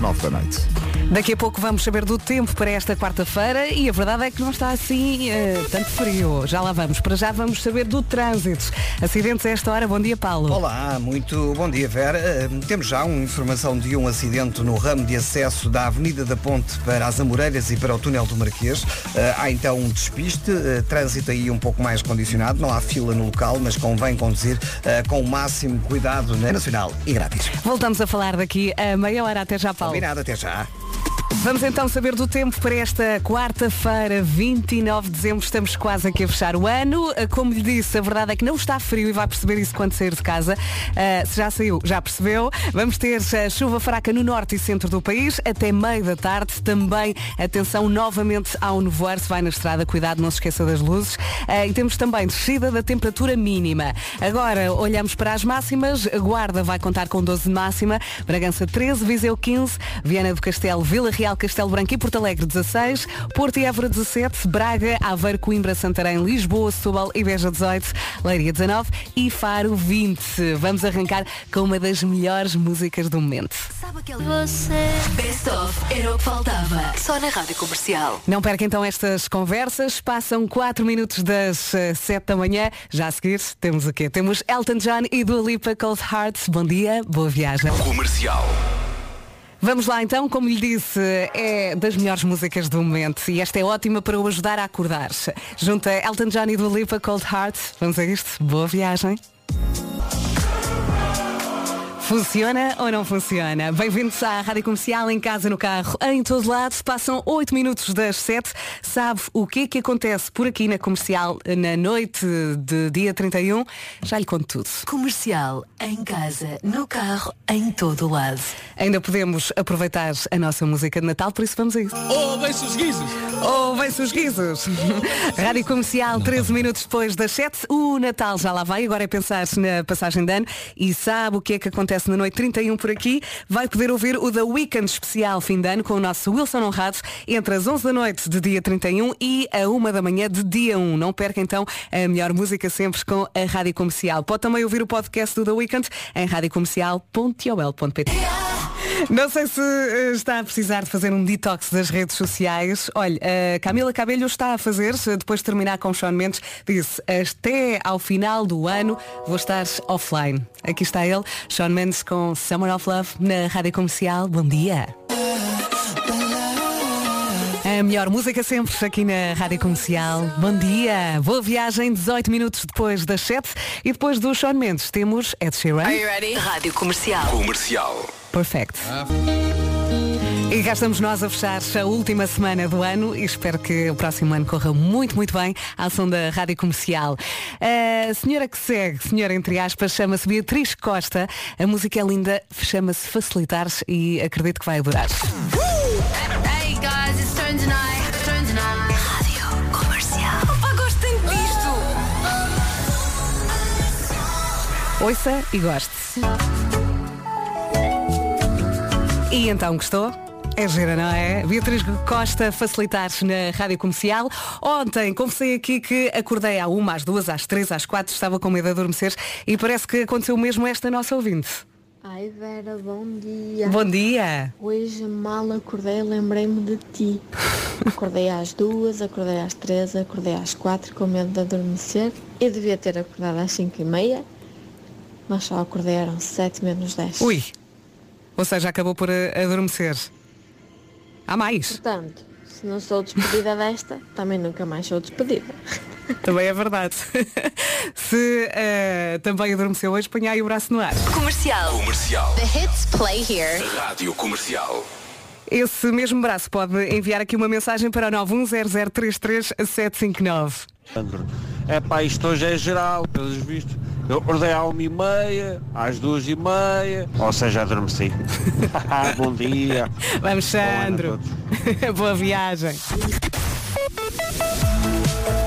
9 da noite. Daqui a pouco vamos saber do tempo para esta quarta-feira e a verdade é que não está assim uh, tanto frio. Já lá vamos. Para já vamos saber do trânsito. Acidentes a esta hora. Bom dia, Paulo. Olá, muito bom dia, Vera. Uh, temos já uma informação de um acidente no ramo de acesso da Avenida da Ponte para as Amoreiras e para o Túnel do Marquês. Uh, há então um despiste, trânsito aí um pouco mais condicionado. Não há fila no local, mas convém conduzir com o máximo cuidado na Nacional e grátis. Voltamos a falar daqui a meia hora. Até já, Paulo. Combinado, até já. Vamos então saber do tempo para esta quarta-feira, 29 de dezembro. Estamos quase aqui a fechar o ano. Ah, como lhe disse, a verdade é que não está frio e vai perceber isso quando sair de casa. Uh, se já saiu, já percebeu. Vamos ter uh, chuva fraca no norte e centro do país até meio da tarde. Também atenção novamente ao nevoeiro. Se vai na estrada, cuidado, não se esqueça das luzes. Uh, e temos também descida da temperatura mínima. Agora olhamos para as máximas. Guarda vai contar com 12 de máxima. Bragança 13, Viseu 15, Viana do Castelo, Vila Real, Castelo Branco e Porto Alegre 16, Porto e Évora 17, Braga, Aveiro, Coimbra, Santarém, Lisboa, Setúbal e Beja 18, Leiria 19 e Faro 20. Vamos arrancar com uma das melhores músicas do momento. Sabe aquele você? Best of era o que faltava. Só na Rádio Comercial. Não perca então estas conversas. Passam 4 minutos das 7 eh, da manhã. Já a seguir temos o quê? Temos Elton John e Dua Lipa Cold Hearts. Bom dia, boa viagem. Comercial. Vamos lá então, como lhe disse, é das melhores músicas do momento e esta é ótima para o ajudar a acordar-se. Junta Elton John e do Lipa Cold Heart. Vamos a isto? Boa viagem. Funciona ou não funciona? Bem-vindos à Rádio Comercial, em casa, no carro, em todo lado. Passam 8 minutos das 7. Sabe o que é que acontece por aqui na Comercial na noite de dia 31? Já lhe conto tudo. Comercial, em casa, no carro, em todo lado. Ainda podemos aproveitar a nossa música de Natal, por isso vamos a isso. Oh, vem-se os guizos! Oh, vem-se os guizos! Rádio Comercial, 13 minutos depois das 7. O Natal já lá vai, agora é pensar-se na passagem de ano. E sabe o que é que acontece na noite 31 por aqui. Vai poder ouvir o The Weekend especial fim de ano com o nosso Wilson Honrado entre as 11 da noite de dia 31 e a 1 da manhã de dia 1. Não perca então a melhor música sempre com a Rádio Comercial. Pode também ouvir o podcast do The Weekend em radiocomercial.ol.pt. Não sei se uh, está a precisar de fazer um detox das redes sociais. Olha, a Camila Cabelho está a fazer, depois de terminar com o Sean Mendes, disse, até ao final do ano vou estar offline. Aqui está ele, Sean Mendes com Summer of Love na Rádio Comercial. Bom dia. A melhor música sempre aqui na Rádio Comercial. Bom dia, boa viagem, 18 minutos depois das 7 e depois do Sean Mendes temos Ed Sheeran. Are you ready? Rádio Comercial. Comercial. Perfect. E cá estamos nós a fechar a última semana do ano e espero que o próximo ano corra muito, muito bem à ação da Rádio Comercial. A senhora que segue, senhora entre aspas, chama-se Beatriz Costa. A música é linda, chama-se Facilitar e acredito que vai adorar. Hey guys, it's turn tonight. Turn tonight. Rádio Comercial. Opa, gostem disto. Ouça e goste. E então gostou? É gira, não é? Beatriz Costa facilitar na Rádio Comercial. Ontem confessei aqui que acordei à uma, às duas, às três, às quatro, estava com medo de adormecer e parece que aconteceu mesmo esta nossa ouvinte. Ai Vera, bom dia. Bom dia! Hoje mal acordei, lembrei-me de ti. Acordei às duas, acordei às três, acordei às quatro com medo de adormecer. Eu devia ter acordado às cinco e meia, mas só acordei eram sete menos dez. Ui! Ou seja, acabou por eh, adormecer. Há mais. Portanto, se não sou despedida desta, também nunca mais sou despedida. Também é verdade. Se eh, também adormeceu hoje, ponha aí o braço no ar. Comercial. Comercial. The hits play here. Rádio Comercial. Esse mesmo braço pode enviar aqui uma mensagem para o 910033759. É pá, isto hoje é geral, pelos vistos. Eu acordei à uma e meia, às duas e meia, ou seja, adormeci. Bom dia. Vamos, Sandro. Boa viagem.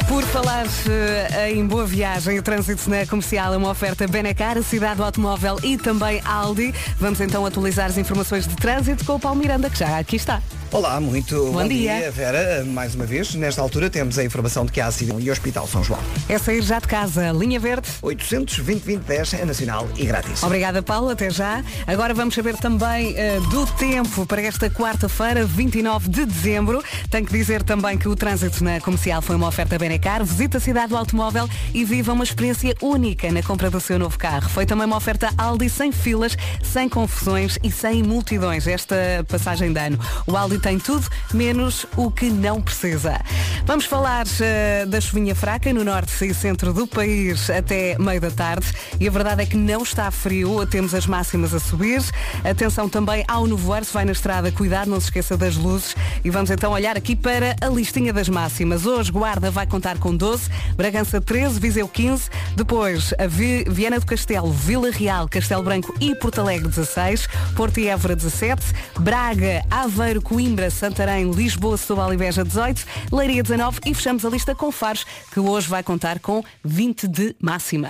Por falar eh, em boa viagem, o trânsito na comercial é uma oferta Benacar, a cidade do automóvel e também Aldi. Vamos então atualizar as informações de trânsito com o Paulo Miranda, que já aqui está. Olá, muito bom, dia. Vera. Mais uma vez, nesta altura temos a informação de que há acidente e Hospital São João. É sair já de casa. Linha Verde. 820 é nacional e grátis. Obrigada, Paulo. Até já. Agora vamos saber também eh, do tempo para esta quarta-feira, 29 de dezembro. Tenho que dizer também que o trânsito na comercial foi uma oferta Benecar. Visita a cidade do automóvel e viva uma experiência única na compra do seu novo carro. Foi também uma oferta Aldi sem filas, sem confusões e sem multidões. Esta passagem de ano. O Aldi tem tudo, menos o que não precisa. Vamos falar eh, da chuvinha fraca no norte e centro do país até meio da tarde. E a verdade é que não está frio, temos as máximas a subir. Atenção também ao nevoeiro, se vai na estrada, cuidado, não se esqueça das luzes. E vamos então olhar aqui para a listinha das máximas. Hoje Guarda vai contar com 12, Bragança 13, Viseu 15, depois a Vi- Viana do Castelo, Vila Real, Castelo Branco e Porto Alegre 16, Porto e Évora 17, Braga, Aveiro, Coimbra, Santarém, Lisboa, Setúbal e Beja 18, Leiria 19 e fechamos a lista com Faros, que hoje vai contar com 20 de máxima.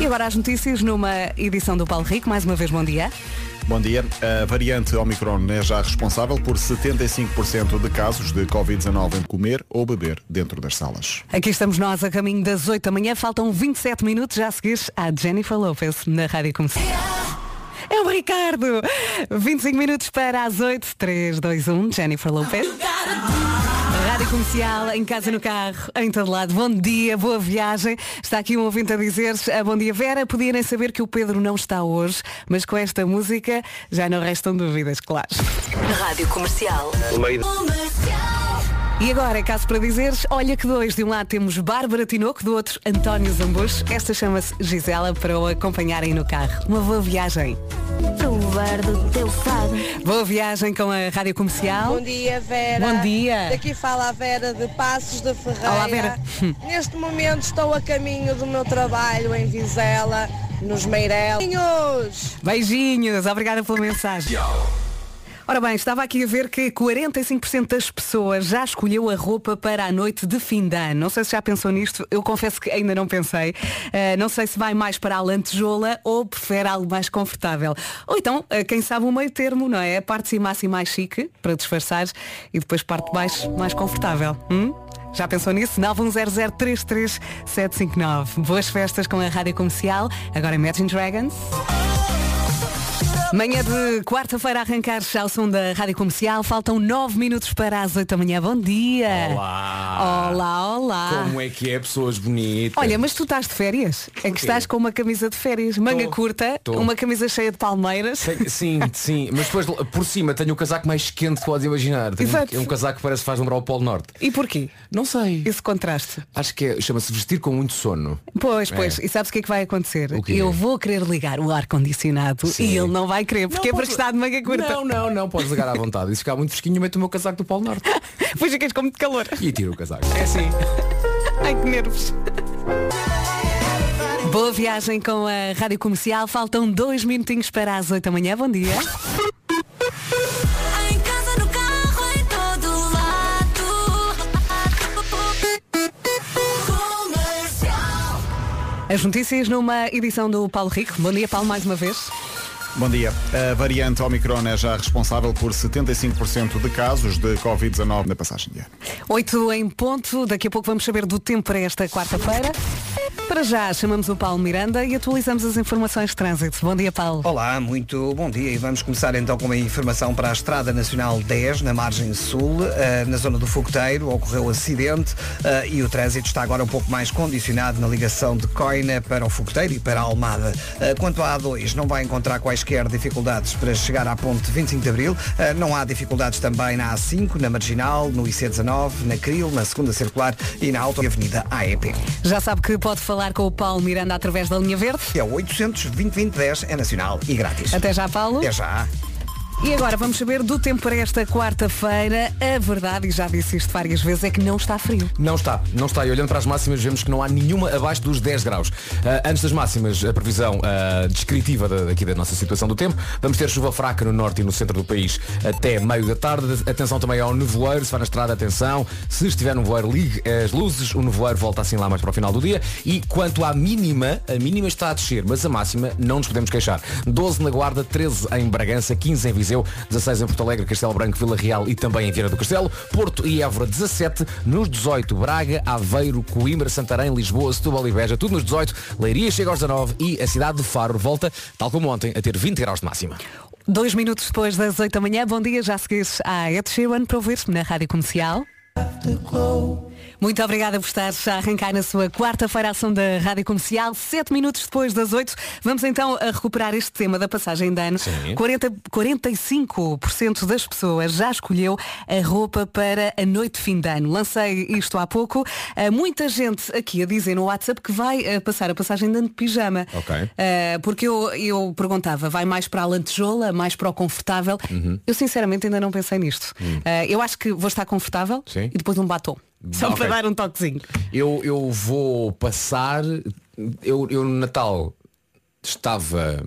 E agora as notícias numa edição do Paulo Rico. Mais uma vez, bom dia. Bom dia. A variante Omicron é já responsável por 75% de casos de Covid-19 em comer ou beber dentro das salas. Aqui estamos nós a caminho das 8 da manhã. Faltam 27 minutos já a seguir à Jennifer Lopez na Rádio Comercial. É o Ricardo! 25 minutos para as 8, 3, 2, 1, Jennifer Lopez. Rádio Comercial, em casa, no carro, em todo lado. Bom dia, boa viagem. Está aqui um ouvinte a dizer ah, Bom dia, Vera. Podia nem saber que o Pedro não está hoje, mas com esta música já não restam dúvidas, claro. Rádio Comercial. E agora é caso para dizeres, olha que dois, de um lado temos Bárbara Tinoco, do outro António Zambujo. Esta chama-se Gisela para o acompanharem no carro. Uma boa viagem. Provar do teu fado. Boa viagem com a Rádio Comercial. Bom dia, Vera. Bom dia. Daqui fala a Vera de Passos da Ferreira. Olá, Vera. Neste momento estou a caminho do meu trabalho em Vizela, nos Meirelos. Beijinhos, obrigada pela mensagem. Ora bem, estava aqui a ver que 45% das pessoas já escolheu a roupa para a noite de fim de ano. Não sei se já pensou nisto, eu confesso que ainda não pensei. Uh, não sei se vai mais para a lantejola ou prefere algo mais confortável. Ou então, uh, quem sabe o meio termo, não é? Parte de cima assim mais chique, para disfarçar, e depois parte de baixo mais confortável. Hum? Já pensou nisso? 910033759. Boas festas com a Rádio Comercial. Agora Imagine Dragons. Manhã de quarta-feira arrancar ao som da Rádio Comercial. Faltam nove minutos para as 8 da manhã. Bom dia! Olá! Olá, olá! Como é que é, pessoas bonitas? Olha, mas tu estás de férias? É que estás com uma camisa de férias, manga Tô, curta, tô. uma camisa cheia de palmeiras. Sim, sim, mas depois por cima tenho o casaco mais quente que podes imaginar. Tenho Exato. um, um casaco que parece que faz lembrar o Polo Norte. E porquê? Não sei. Esse contraste. Acho que é- chama-se vestir com muito sono. Pois, pois. É. E sabes o que é que vai acontecer? Eu vou querer ligar o ar-condicionado e ele não vai querer, porque é Não, para podes- está de manga curta. Não, não, não, podes ligar à vontade. E se ficar muito fresquinho, meto o meu casaco do Polo Norte. Pois ficas com muito calor. E tiro o casaco. É assim. Ai, que nervos. Boa viagem com a Rádio Comercial. Faltam dois minutinhos para as 8 da manhã. Bom dia. Em casa, no carro, em todo lado. Comercial. As notícias numa edição do Paulo Rico. Bom dia, Paulo, mais uma vez. Bom dia. A variante Omicron é já responsável por 75% de casos de Covid-19 na passagem de ano. 8 em ponto. Daqui a pouco vamos saber do tempo para esta quarta-feira. Para já, chamamos o Paulo Miranda e atualizamos as informações de trânsito. Bom dia, Paulo. Olá, muito bom dia e vamos começar então com uma informação para a Estrada Nacional 10, na margem sul, eh, na zona do Fogoteiro, ocorreu acidente eh, e o trânsito está agora um pouco mais condicionado na ligação de Coina para o Fogoteiro e para a Almada. Eh, Quanto à A2, não vai encontrar quaisquer dificuldades para chegar à ponte 25 de Abril, não há dificuldades também na A5, na Marginal, no IC19, na Cril, na segunda circular e na Auto Avenida AEP. Já sabe que pode falar com o Paulo Miranda através da linha verde. É o 800 2010 é nacional e grátis. Até já, Paulo. Até já. E agora vamos saber do tempo para esta quarta-feira. A verdade, e já disse isto várias vezes, é que não está frio. Não está, não está. E olhando para as máximas vemos que não há nenhuma abaixo dos 10 graus. Ah, antes das máximas, a previsão ah, descritiva da, daqui da nossa situação do tempo. Vamos ter chuva fraca no norte e no centro do país até meio da tarde. Atenção também ao nevoeiro, se vai na estrada, atenção. Se estiver no nevoeiro, ligue as luzes. O nevoeiro volta assim lá mais para o final do dia. E quanto à mínima, a mínima está a descer, mas a máxima não nos podemos queixar. 12 na Guarda, 13 em Bragança, 15 em Viseu. Viseu, 16 em Porto Alegre, Castelo Branco, Vila Real e também em Vieira do Castelo, Porto e Évora 17, nos 18 Braga, Aveiro, Coimbra, Santarém, Lisboa, Setúbal e Beja, tudo nos 18, Leiria chega aos 19 e a cidade de Faro volta, tal como ontem, a ter 20 graus de máxima. Dois minutos depois das 8 da manhã, bom dia, já seguires a Ed Sheeran para ouvir-me na Rádio Comercial. Muito obrigada por estar a arrancar na sua quarta-feira a ação da Rádio Comercial, sete minutos depois das oito. Vamos então a recuperar este tema da passagem de ano. Sim. 40, 45% das pessoas já escolheu a roupa para a noite de fim de ano. Lancei isto há pouco. Ah, muita gente aqui a dizer no WhatsApp que vai ah, passar a passagem de ano de pijama. Ok. Ah, porque eu, eu perguntava, vai mais para a lantejola, mais para o confortável? Uhum. Eu sinceramente ainda não pensei nisto. Ah, eu acho que vou estar confortável Sim. e depois um batom. Só Ok. para dar um toquezinho. Eu, eu vou passar, eu, eu no Natal estava,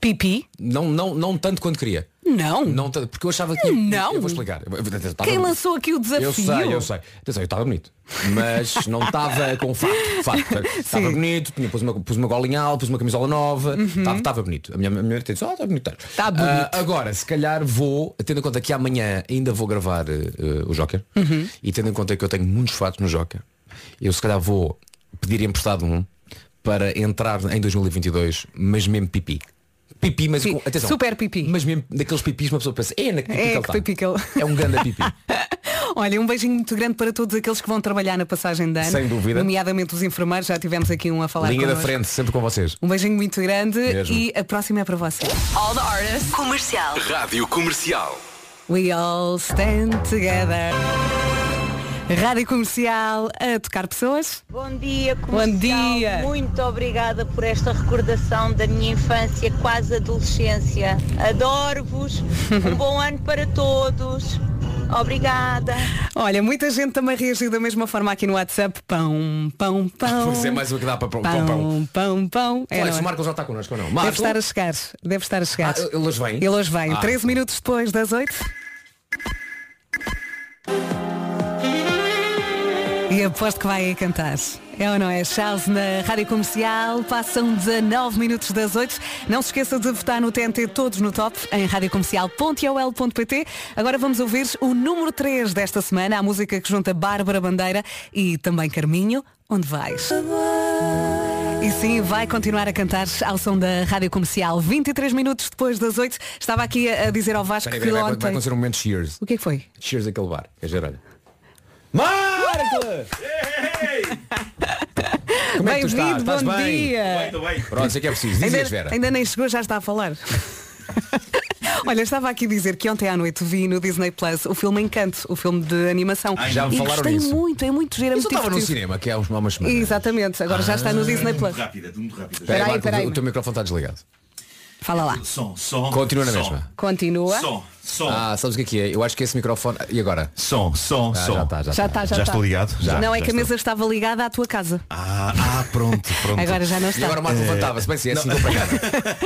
Pipi? não, não, não tanto quanto queria. Não. Não porque eu achava que. Não. Eu vou explicar. Quem bonito. lançou aqui o desafio? Eu sei, eu sei. Atenção, eu estava bonito. Mas não estava com fato. fato. Estava bonito, tinha- pus uma, pus uma golinha alta, pus uma camisola nova. Estava, estava bonito. A minha, mulher disse, oh, está bonito. estás." Uhum. Tá bonito. Ah, agora, se calhar vou, tendo em conta que amanhã ainda vou gravar eh, o Joker Uhum. e tendo em conta que eu tenho muitos fatos no Joker, eu se calhar vou pedir emprestado um para entrar em 2022, mas mesmo pipi. Pipi, mas com, atenção, super pipi. Mas mesmo daqueles pipis uma pessoa pensa, é na que pipi É, que que tá." pipi que ele- É um ganda pipi. Olha, um beijinho muito grande para todos aqueles que vão trabalhar na passagem de ano. Sem dúvida. Nomeadamente os enfermeiros, já tivemos aqui um a falar Linha da connosco. frente, sempre com vocês. Um beijinho muito grande Mesmo. e a próxima é para você. All the artists. Comercial. Rádio Comercial. We all stand together. Rádio Comercial a tocar pessoas. Bom dia, Bom comercial. dia. Muito obrigada por esta recordação da minha infância, quase adolescência. Adoro-vos. um bom ano para todos. Obrigada. Olha, muita gente também reagiu da mesma forma aqui no WhatsApp. Pão, pão, pão. Pois é, mais uma que dá para pão, pão, Pão, pão. pão. É, Olha, não se é? o Marcos já está connosco ou não? Deve Marcos? estar a chegar. Deve estar a chegar. Ah, ele hoje vem? Ele hoje vem. Ah. 13 minutos depois das 8. E aposto que vai cantar. É ou não é? Charles na Rádio Comercial. Passam 19 minutos das 8. Não se esqueça de votar no TNT Todos no Top em radiocomercial.ol.pt. Agora vamos ouvir o número 3 desta semana, a música que junta Bárbara Bandeira e também Carminho. Onde vais? E sim, vai continuar a cantar ao som da Rádio Comercial 23 minutos depois das 8. Estava aqui a dizer ao Vasco Espera aí, que vai, vai, vai ontem. acontecer um momento cheers. O que é que foi? Cheers aquele bar. Quer dizer, olha. Marcos! Como é que tu estás? Bem-vindo, Estás bom bem? dia. Pronto, sei que é preciso. Dizias, Vera. Ainda, ainda nem chegou, já está a falar. Olha, estava aqui a dizer que ontem à noite vi no Disney Plus o filme Encanto, o filme de animação. Já me e falaram gostei nisso. muito, é muito giro, é Isso muito estava no divertido. cinema, que é há uns- há umas semanas. Exatamente, agora já está no Disney Plus. Rápida, muito rápida. Espera aí, peraí. o teu microfone está desligado. Fala lá. Som, som. Continua na som, mesma. Continua. Som, som. Ah, sabes o que é que é? Eu acho que esse microfone. E agora? Som, som, Ah, som. já está, já Já está. está, já, Já está. estou ligado? Já, não, é já que a estou. mesa estava ligada à tua casa. Ah, ah, pronto, pronto. Agora já não E está. agora o Marco levantava-se. Bem, se é assim, vou para casa.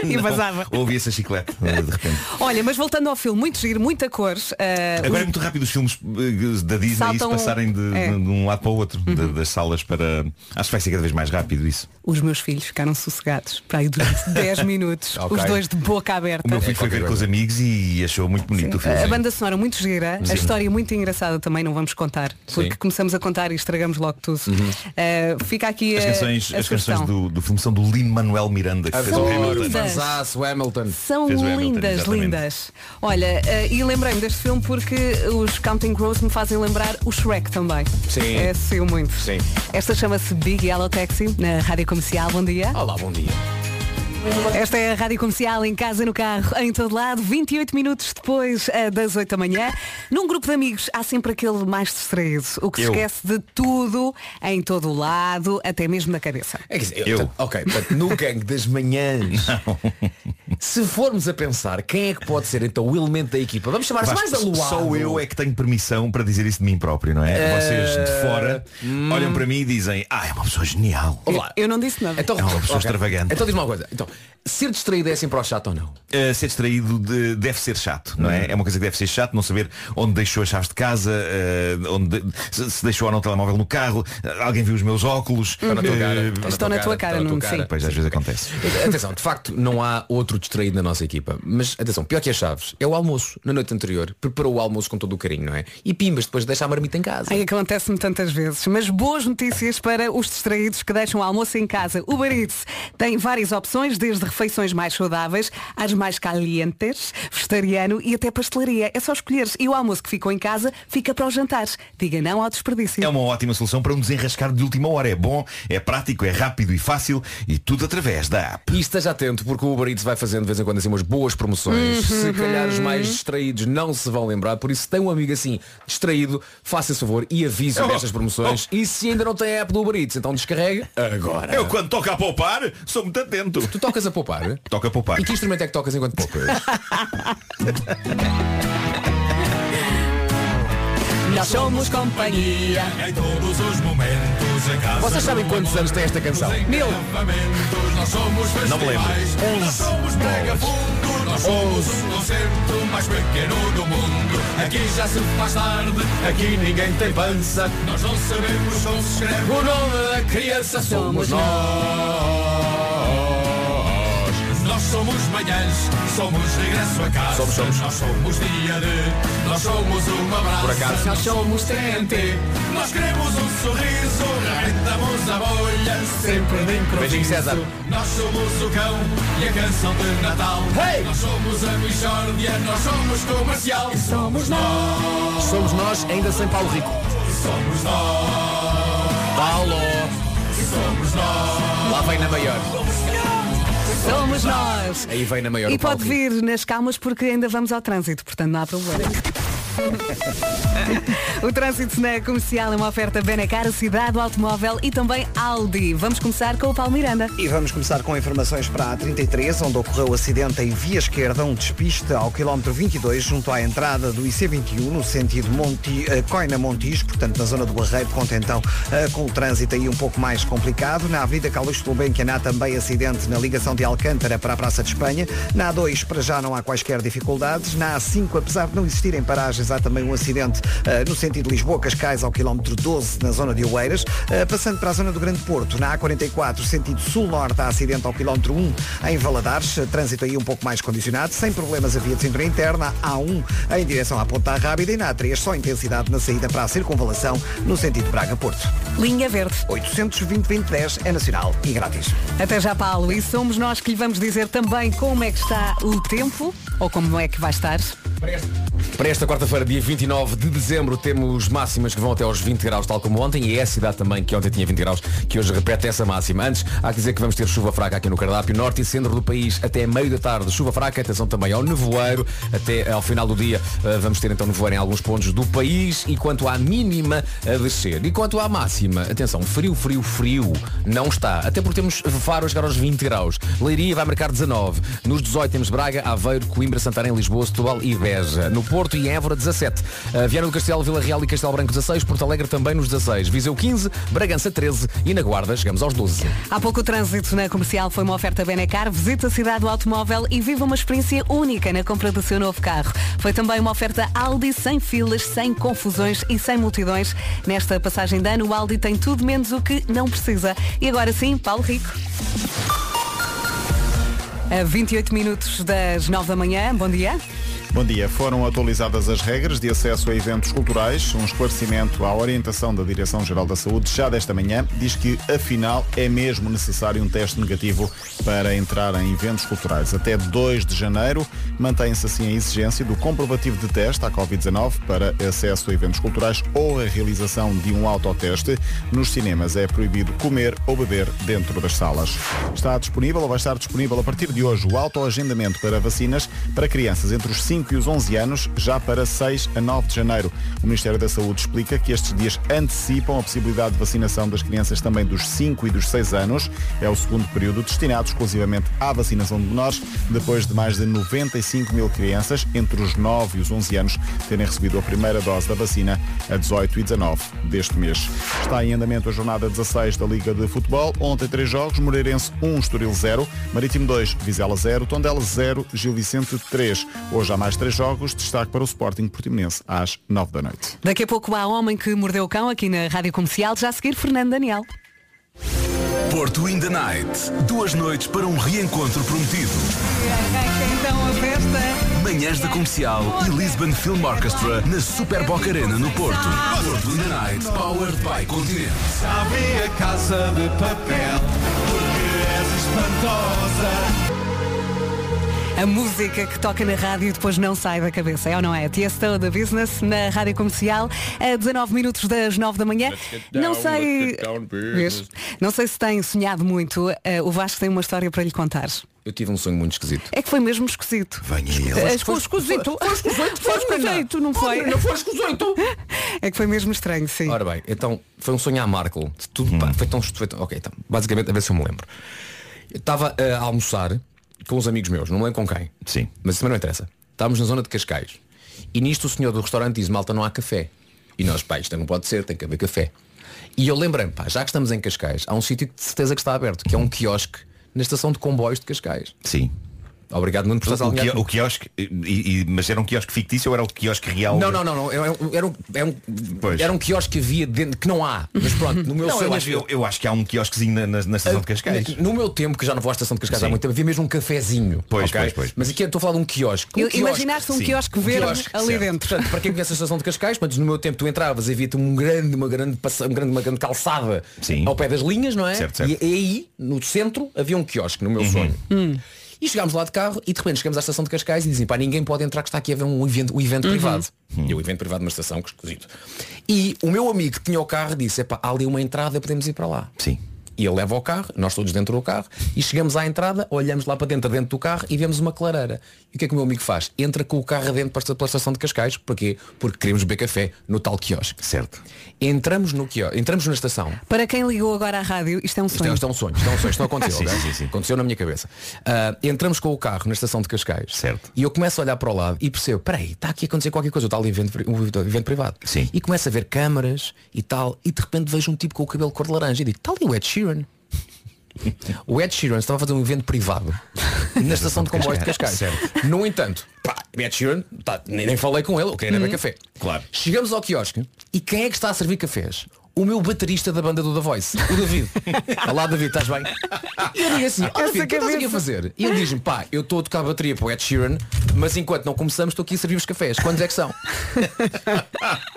E vazava. Ouvi essa chiclete, eh, de repente. Olha, mas voltando ao filme, muito giro, muita cor. eh, Agora é muito rápido os filmes eh, da Disney Saltam- isso passarem de, é. de- um lado para o outro, de- das salas para. Acho que vai ser cada vez mais rápido isso. Os meus filhos ficaram sossegados para aí durante 10 minutos. Ok. Os dois de boca aberta. O meu filho É foi qualquer ver com os amigos e achou muito bonito o filme. A banda sonora muito gira, a Sim. história muito engraçada também, não vamos contar, porque Sim. começamos a contar e estragamos logo tudo. Uh, fica aqui As a, canções, a as canções do, do filme são do Lin Manuel Miranda, que fez o São Hamilton. Hamilton. São Hamilton, lindas, exatamente. lindas. Olha, uh, e lembrei-me deste filme porque os Counting Crows me fazem lembrar o Shrek também. Sim. É, saiu muito. Sim. Esta chama-se Big Yellow Taxi, na Rádio Comercial. Bom dia. Olá, bom dia. Esta é a Rádio Comercial em casa, no carro, em todo lado, 28 minutos depois eh, das 8 da manhã. Num grupo de amigos há sempre aquele mais distraído, o que se Eu. esquece de tudo, em todo o lado, até mesmo na cabeça. É que, dizer, Eu. portanto, ok, portanto, no gangue das manhãs, se formos a pensar quem é que pode ser então o elemento da equipa, vamos chamar-se mais aluado. Só eu é que tenho permissão para dizer isso de mim próprio, não é? Vocês de Eh, fora hum. olham para mim e dizem, ah, é uma pessoa genial. Olá. Eu não disse nada. Então, É uma pessoa ok. extravagante. Então diz-me uma coisa. Então, ser distraído é assim para o chato ou não? Uh, ser distraído de- deve ser chato, não é? É uma coisa que deve ser chato, não saber onde deixou as chaves de casa, uh, onde, se, se deixou ou não o telemóvel no carro, uh, alguém viu os meus óculos. Estão na tua uh, cara. Estão na tua cara, sim. cara. Pois às vezes acontece. Atenção, de facto não há outro distraído na nossa equipa. Mas atenção, pior que as chaves, é o almoço. Na noite anterior, preparou o almoço com todo o carinho, não é? E pimbas, depois deixa a marmita em casa. Aí acontece-me tantas vezes. Mas boas notícias para os distraídos que deixam o almoço em casa. O Eats tem várias opções, desde refeições mais saudáveis às mais calientes, vegetariano e até pastelaria. É só escolheres. E o almoço que ficou em casa fica para os jantares. Diga não ao desperdício. É uma ótima solução para um desenrascar de última hora. É bom, é prático, é rápido e fácil e tudo através da app. E esteja atento porque o Uber Eats vai fazendo de vez em quando assim umas boas promoções. Uhum. Se calhar os mais distraídos não se vão lembrar, por isso se tem um amigo assim distraído, faça esse favor e avise Oh, destas promoções. E se ainda não tem a app do Uber Eats, então descarrega agora. Eu quando toco a poupar, sou muito atento. Tu tocas a poupar? Toca a poupar. E que instrumento é que tocas enquanto poupas? Nós somos companhia. Em todos os momentos em casa. Vocês sabem quantos anos tem esta canção? Mil. Nós somos Não me lembro. festivais. Nós somos mega fundo. Nós somos o concerto mais pequeno do mundo. Aqui já se faz tarde. Aqui ninguém tem pança. Nós não sabemos como se escreve o nome da criança. Somos nós. Somos manhãs, somos regresso a casa. Somos, somos. Nós somos dia de, nós somos uma abraço. Por acaso. Nós somos TNT. Nós queremos um sorriso, rebentamos a bolha, sempre de improviso. Beijinho, César. Nós somos o cão e a canção de Natal. Hey! Nós somos a Michórdia, nós somos comercial. E somos nós. Somos nós, ainda sem Paulo Rico. Somos nós. Paulo! Somos nós. Lá vem na maior. Somos nós. Aí vem na maior. E pode vir nas calmas porque ainda vamos ao trânsito, portanto não há problema. O trânsito na comercial é uma oferta Benacar, cidade automóvel e também Aldi. Vamos começar com o Paulo Miranda. E vamos começar com informações para a 33, onde ocorreu o acidente em via esquerda, um despiste ao quilómetro 22, junto à entrada do IC21, no sentido Monti, eh, Coina Montijo, portanto na zona do Barreiro, conta então eh, com o trânsito aí um pouco mais complicado. Na Avenida Carlos Gulbenkian há também acidente na ligação de Alcântara para a Praça de Espanha. Na A2 para já não há quaisquer dificuldades. Na A5, apesar de não existirem paragens, há também um acidente eh, no sentido Lisboa-Cascais ao quilómetro 12, na zona de Oeiras. Eh, passando para a zona do Grande Porto, na A44, sentido sul-norte, há acidente ao quilómetro 1 em Valadares. Eh, Trânsito aí um pouco mais condicionado, sem problemas a via de cintura interna. A1 em direção à Ponta Rábida e na A3 só intensidade na saída para a circunvalação no sentido Braga-Porto. Linha Verde. 820-2010 é nacional e grátis. Até já, Paulo. E somos nós que lhe vamos dizer também como é que está o tempo ou como é que vai estar. Para esta quarta-feira, dia 29 de dezembro, temos máximas que vão até aos 20 graus, tal como ontem, e é a cidade também que ontem tinha 20 graus, que hoje repete essa máxima. Antes, há que dizer que vamos ter chuva fraca aqui no cardápio, norte e centro do país, até meio da tarde, chuva fraca, atenção também ao nevoeiro, até ao final do dia eh, vamos ter então nevoeiro em alguns pontos do país, e quanto à mínima a descer. E quanto à máxima, atenção, frio, frio, frio, não está, até porque temos Faro a chegar aos 20 graus, Leiria vai marcar 19, nos 18 temos Braga, Aveiro, Coimbra, Santarém, Lisboa, Setúbal e Beja, no Porto e Évora 17, uh, Viana do Castelo, Vila Real e Castelo Branco 16, Porto Alegre também nos 16, Viseu 15, Bragança 13 e na Guarda chegamos aos 12. Há pouco o trânsito na comercial foi uma oferta Benacar. Visite a cidade do automóvel e viva uma experiência única na compra do seu novo carro. Foi também uma oferta Aldi sem filas, sem confusões e sem multidões. Nesta passagem de ano, o Aldi tem tudo menos o que não precisa. E agora sim, Paulo Rico. A 28 minutos das 9 da manhã. Bom dia. Bom dia. Foram atualizadas as regras de acesso a eventos culturais. Um esclarecimento à orientação da Direção-Geral da Saúde já desta manhã diz que, afinal, é mesmo necessário um teste negativo para entrar em eventos culturais. Até 2 de janeiro mantém-se assim a exigência do comprovativo de teste à Covid-19 para acesso a eventos culturais ou a realização de um autoteste. Nos cinemas é proibido comer ou beber dentro das salas. Está disponível ou vai estar disponível a partir de hoje o autoagendamento para vacinas para crianças entre os 5 e os 11 anos, já para 6 a 9 de janeiro. O Ministério da Saúde explica que estes dias antecipam a possibilidade de vacinação das crianças também dos 5 e dos 6 anos. É o segundo período destinado exclusivamente à vacinação de menores, depois de mais de 95 mil crianças entre os 9 e os 11 anos terem recebido a primeira dose da vacina a 18 e 19 deste mês. Está em andamento a jornada 16 da Liga de Futebol. Ontem três jogos, Moreirense 1, Estoril 0, Marítimo 2, Vizela 0, Tondela 0, Gil Vicente 3. Hoje há mais três jogos, destaque para o Sporting Portimonense às 9 da noite. Daqui a pouco há Homem que Mordeu o Cão aqui na Rádio Comercial. Já a seguir, Fernando Daniel. Porto in the Night. Duas noites para um reencontro prometido. então a festa. Manhãs da Comercial e Lisbon Film Orchestra na Super Boca Arena no Porto. Porto in the Night, powered by Continente. Sabe a casa de papel, porque és espantosa. A música que toca na rádio depois não sai da cabeça, é ou não é? Tiesto da Business na rádio comercial a 19 minutos das 9 da manhã. Não sei. Não sei se tem sonhado muito. eh, o Vasco tem uma história para lhe contar. Eu tive um sonho muito esquisito. É que foi mesmo esquisito. Venha ele. É, escu- esquisito. Foi esquisito, Foi esquisito, não foi? Não foi esquisito. É que foi mesmo estranho, sim. Ora bem, então foi um sonho à Markle. Tudo, pá, foi tão, foi tão- Ok, então, basicamente, a ver se eu me lembro. Eu estava a almoçar com uns amigos meus, não me lembro com quem. Sim. Mas isso também não interessa. Estávamos na zona de Cascais. E nisto o senhor do restaurante diz, malta, não há café. E nós, pá, isto não pode ser, tem que haver café. E eu lembrei-me, pá, já que estamos em Cascais, há um sítio que de certeza que está aberto, que é um quiosque na estação de comboios de Cascais. Sim. Obrigado, Nuno, por estás a O, quiosque, e- e- mas era um quiosque fictício ou era o quiosque real? Não, não, não, não. Era um, era um, era um, era um quiosque que havia dentro, que não há. Mas pronto, no meu Não, sonho eu, acho, eu, eu acho que há um quiosquezinho na, na- na estação de Cascais. No meu tempo, que já não vou à estação de Cascais há Sim. muito tempo, havia mesmo um cafezinho. Pois, ok? pois, pois. Mas aqui eu estou a falar de um quiosque. Um quiosque- Imaginaste um sim. quiosque Um verde quiosque, ali certo. dentro. Portanto, para quem conhece a estação de Cascais, mas no meu tempo tu entravas e havia-te um grande, uma grande, passa- um grande, uma grande calçada Sim. ao pé das linhas, não é? Certo, certo. E, e aí, no centro, havia um quiosque, no meu Uhum. sonho. E chegámos lá de carro e de repente chegamos à estação de Cascais e dizem, pá, ninguém pode entrar que está aqui a ver um evento, um evento privado. E o evento privado de uma estação, que esquisito. E o meu amigo que tinha o carro disse, pá, há ali uma entrada, podemos ir para lá. Sim. E ele leva o carro, nós todos dentro do carro, e chegamos à entrada, olhamos lá para dentro, dentro do carro e vemos uma clareira. E o que é que o meu amigo faz? Entra com o carro adentro para a estação de Cascais. Porquê? Porque queremos beber café no tal quiosque. Certo. Entramos no quiosque, entramos na estação. Para quem ligou agora à rádio, isto é um Isto é, sonho. isto é um sonho, isto é um sonho, isto não aconteceu. Sim, sim, sim. Aconteceu na minha cabeça. Ah, entramos com o carro na estação de Cascais. Certo. E eu começo a olhar para o lado e percebo, peraí, está aqui a acontecer qualquer coisa, está ali um evento, um evento privado. Sim. E começo a ver câmaras e tal, e de repente vejo um tipo com o cabelo cor de laranja e digo, está ali o Ed Sheeran. O Ed Sheeran estava a fazer um evento privado na estação de comboios de Cascais. No entanto, pá, Ed Sheeran, tá, nem, nem falei com ele, eu queria beber café. Claro. Chegamos ao quiosque e quem é que está a servir cafés? O meu baterista da banda do The Voice, o David. Olá David, estás bem? E eu digo assim, ó David, o que estás aqui a fazer? E ele diz-me, pá, eu estou a tocar a bateria para o Ed Sheeran, mas enquanto não começamos estou aqui a servir os cafés. Quantos é que são?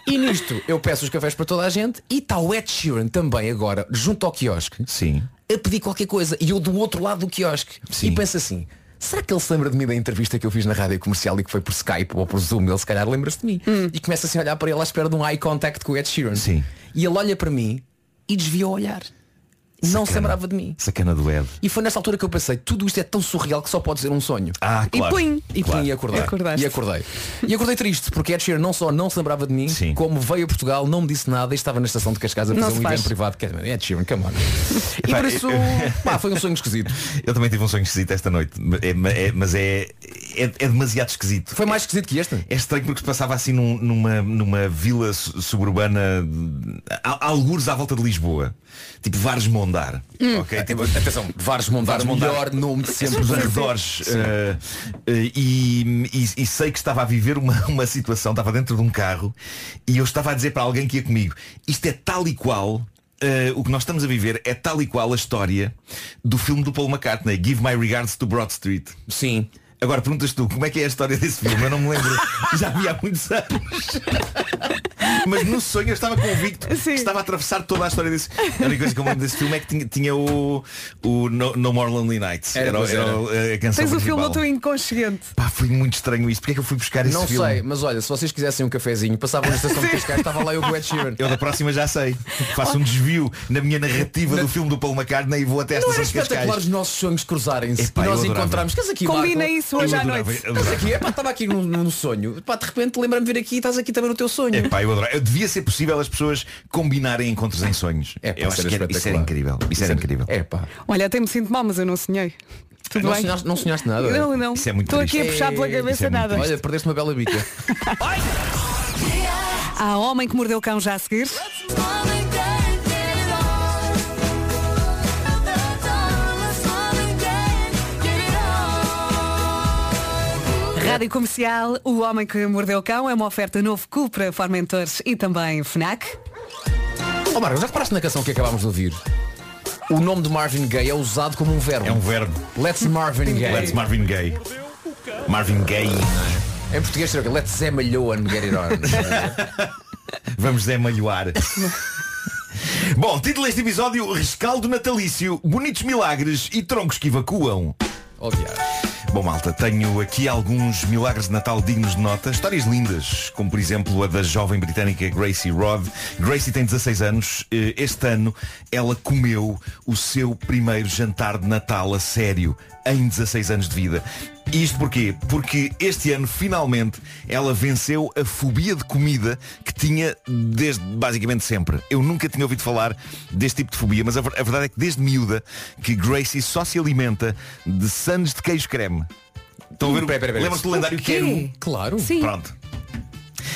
E nisto eu peço os cafés para toda a gente e está o Ed Sheeran também agora, junto ao quiosque, Sim. a pedir qualquer coisa. E eu do outro lado do quiosque. Sim. E penso assim, será que ele se lembra de mim da entrevista que eu fiz na rádio comercial e que foi por Skype ou por Zoom? Ele se calhar lembra-se de mim. E começa assim a olhar para ele à espera de um eye contact com o Ed Sheeran. Sim. E ele olha para mim e desvia o olhar. Não se Sacana. lembrava de mim. Sacana do Ed. E foi nessa altura que eu pensei, tudo isto é tão surreal que só pode ser um sonho. Ah, E claro. E Claro. pum, e acordei. E acordaste. E acordei. E acordei triste, porque Ed Sheeran não só não se lembrava de mim, Sim. como veio a Portugal, não me disse nada e estava na estação de Cascais a fazer um evento privado. É Ed Sheeran, come on. E Epá, por isso, pá, foi um sonho esquisito. Eu também tive um sonho esquisito esta noite. É- é- mas é, é, é demasiado esquisito. Foi mais esquisito que este? É estranho porque se passava assim num- numa, numa vila su- suburbana a- algures à volta de Lisboa. Tipo Vares Mondar. ok? Tipo, Atenção, Vares Mondar, Vares Mondar. melhor nome de sempre. os arredores eh, eh, e, e- e sei que estava a viver uma, uma situação, estava dentro de um carro e eu estava a dizer para alguém que ia comigo, isto é tal e qual eh, o que nós estamos a viver é tal e qual a história do filme do Paul McCartney, Give My Regards to Broad Street. Sim. Agora perguntas tu, como é que é a história desse filme? Eu não me lembro, já vi há muitos anos. Mas no sonho eu estava convicto que estava a atravessar toda a história desse. A única coisa que eu lembro desse filme é que tinha, tinha o, o no, No More Lonely Nights. Era, era, era. a canção Tens o filme do teu inconsciente. Pá, foi muito estranho isto. Porquê é que eu fui buscar esse Não filme? sei, mas olha, se vocês quisessem um cafezinho, passavam na estação de Cascais, estava lá eu com o Ed Sheeran. Eu da próxima já sei. Faço um desvio na minha narrativa do filme do Paul McCartney e vou até a Não estação era de Cascais. espetacular os nossos sonhos cruzarem-se e nós encontramos. Combina Marco? Isso hoje à adorava, noite. Estás aqui, epá, estava aqui num, num sonho. Pá, de repente lembra-me de vir aqui e estás aqui também no teu sonho. Epá, eu adorava. Devia ser possível as pessoas combinarem encontros em sonhos. É, pá, eu isso acho era que era, isso era incrível. Isso era incrível. É pá. Olha, até me sinto mal, mas eu não sonhei. Tudo Não bem? sonhaste, não sonhaste nada? Não, não. Isso é muito Estou aqui a puxar pela Ei, cabeça isso é nada. Olha, perdeste uma bela bica. Há homem que mordeu o cão já a seguir. Rádio Comercial, O Homem que Mordeu o Cão é uma oferta novo Cupra, Formentores e também FNAC. Ó Marcos, já reparaste na canção que acabámos de ouvir? O nome de Marvin Gaye é usado como um verbo. É um verbo. Let's Marvin Gaye. Let's Marvin Gaye. Marvin Gaye. Em português seria o quê? Let's Zé Malhoan get it on. Vamos Zé malhoar. Bom, título deste episódio, rescaldo natalício, bonitos milagres e troncos que evacuam. Bom, malta, tenho aqui alguns milagres de Natal dignos de nota. Histórias lindas, como por exemplo a da jovem britânica Gracie Rod. Gracie tem 16 anos. Eh, Este ano ela comeu o seu primeiro jantar de Natal a sério, em 16 anos de vida. E Isto porquê? Porque este ano, finalmente, ela venceu a fobia de comida que tinha desde basicamente sempre. Eu nunca tinha ouvido falar deste tipo de fobia, mas a, ver- a verdade é que desde miúda que Gracie só se alimenta de sandes de queijo creme. Estão a ver? Lembra-se do lendário O quê? Ken? Claro. Sim. Pronto.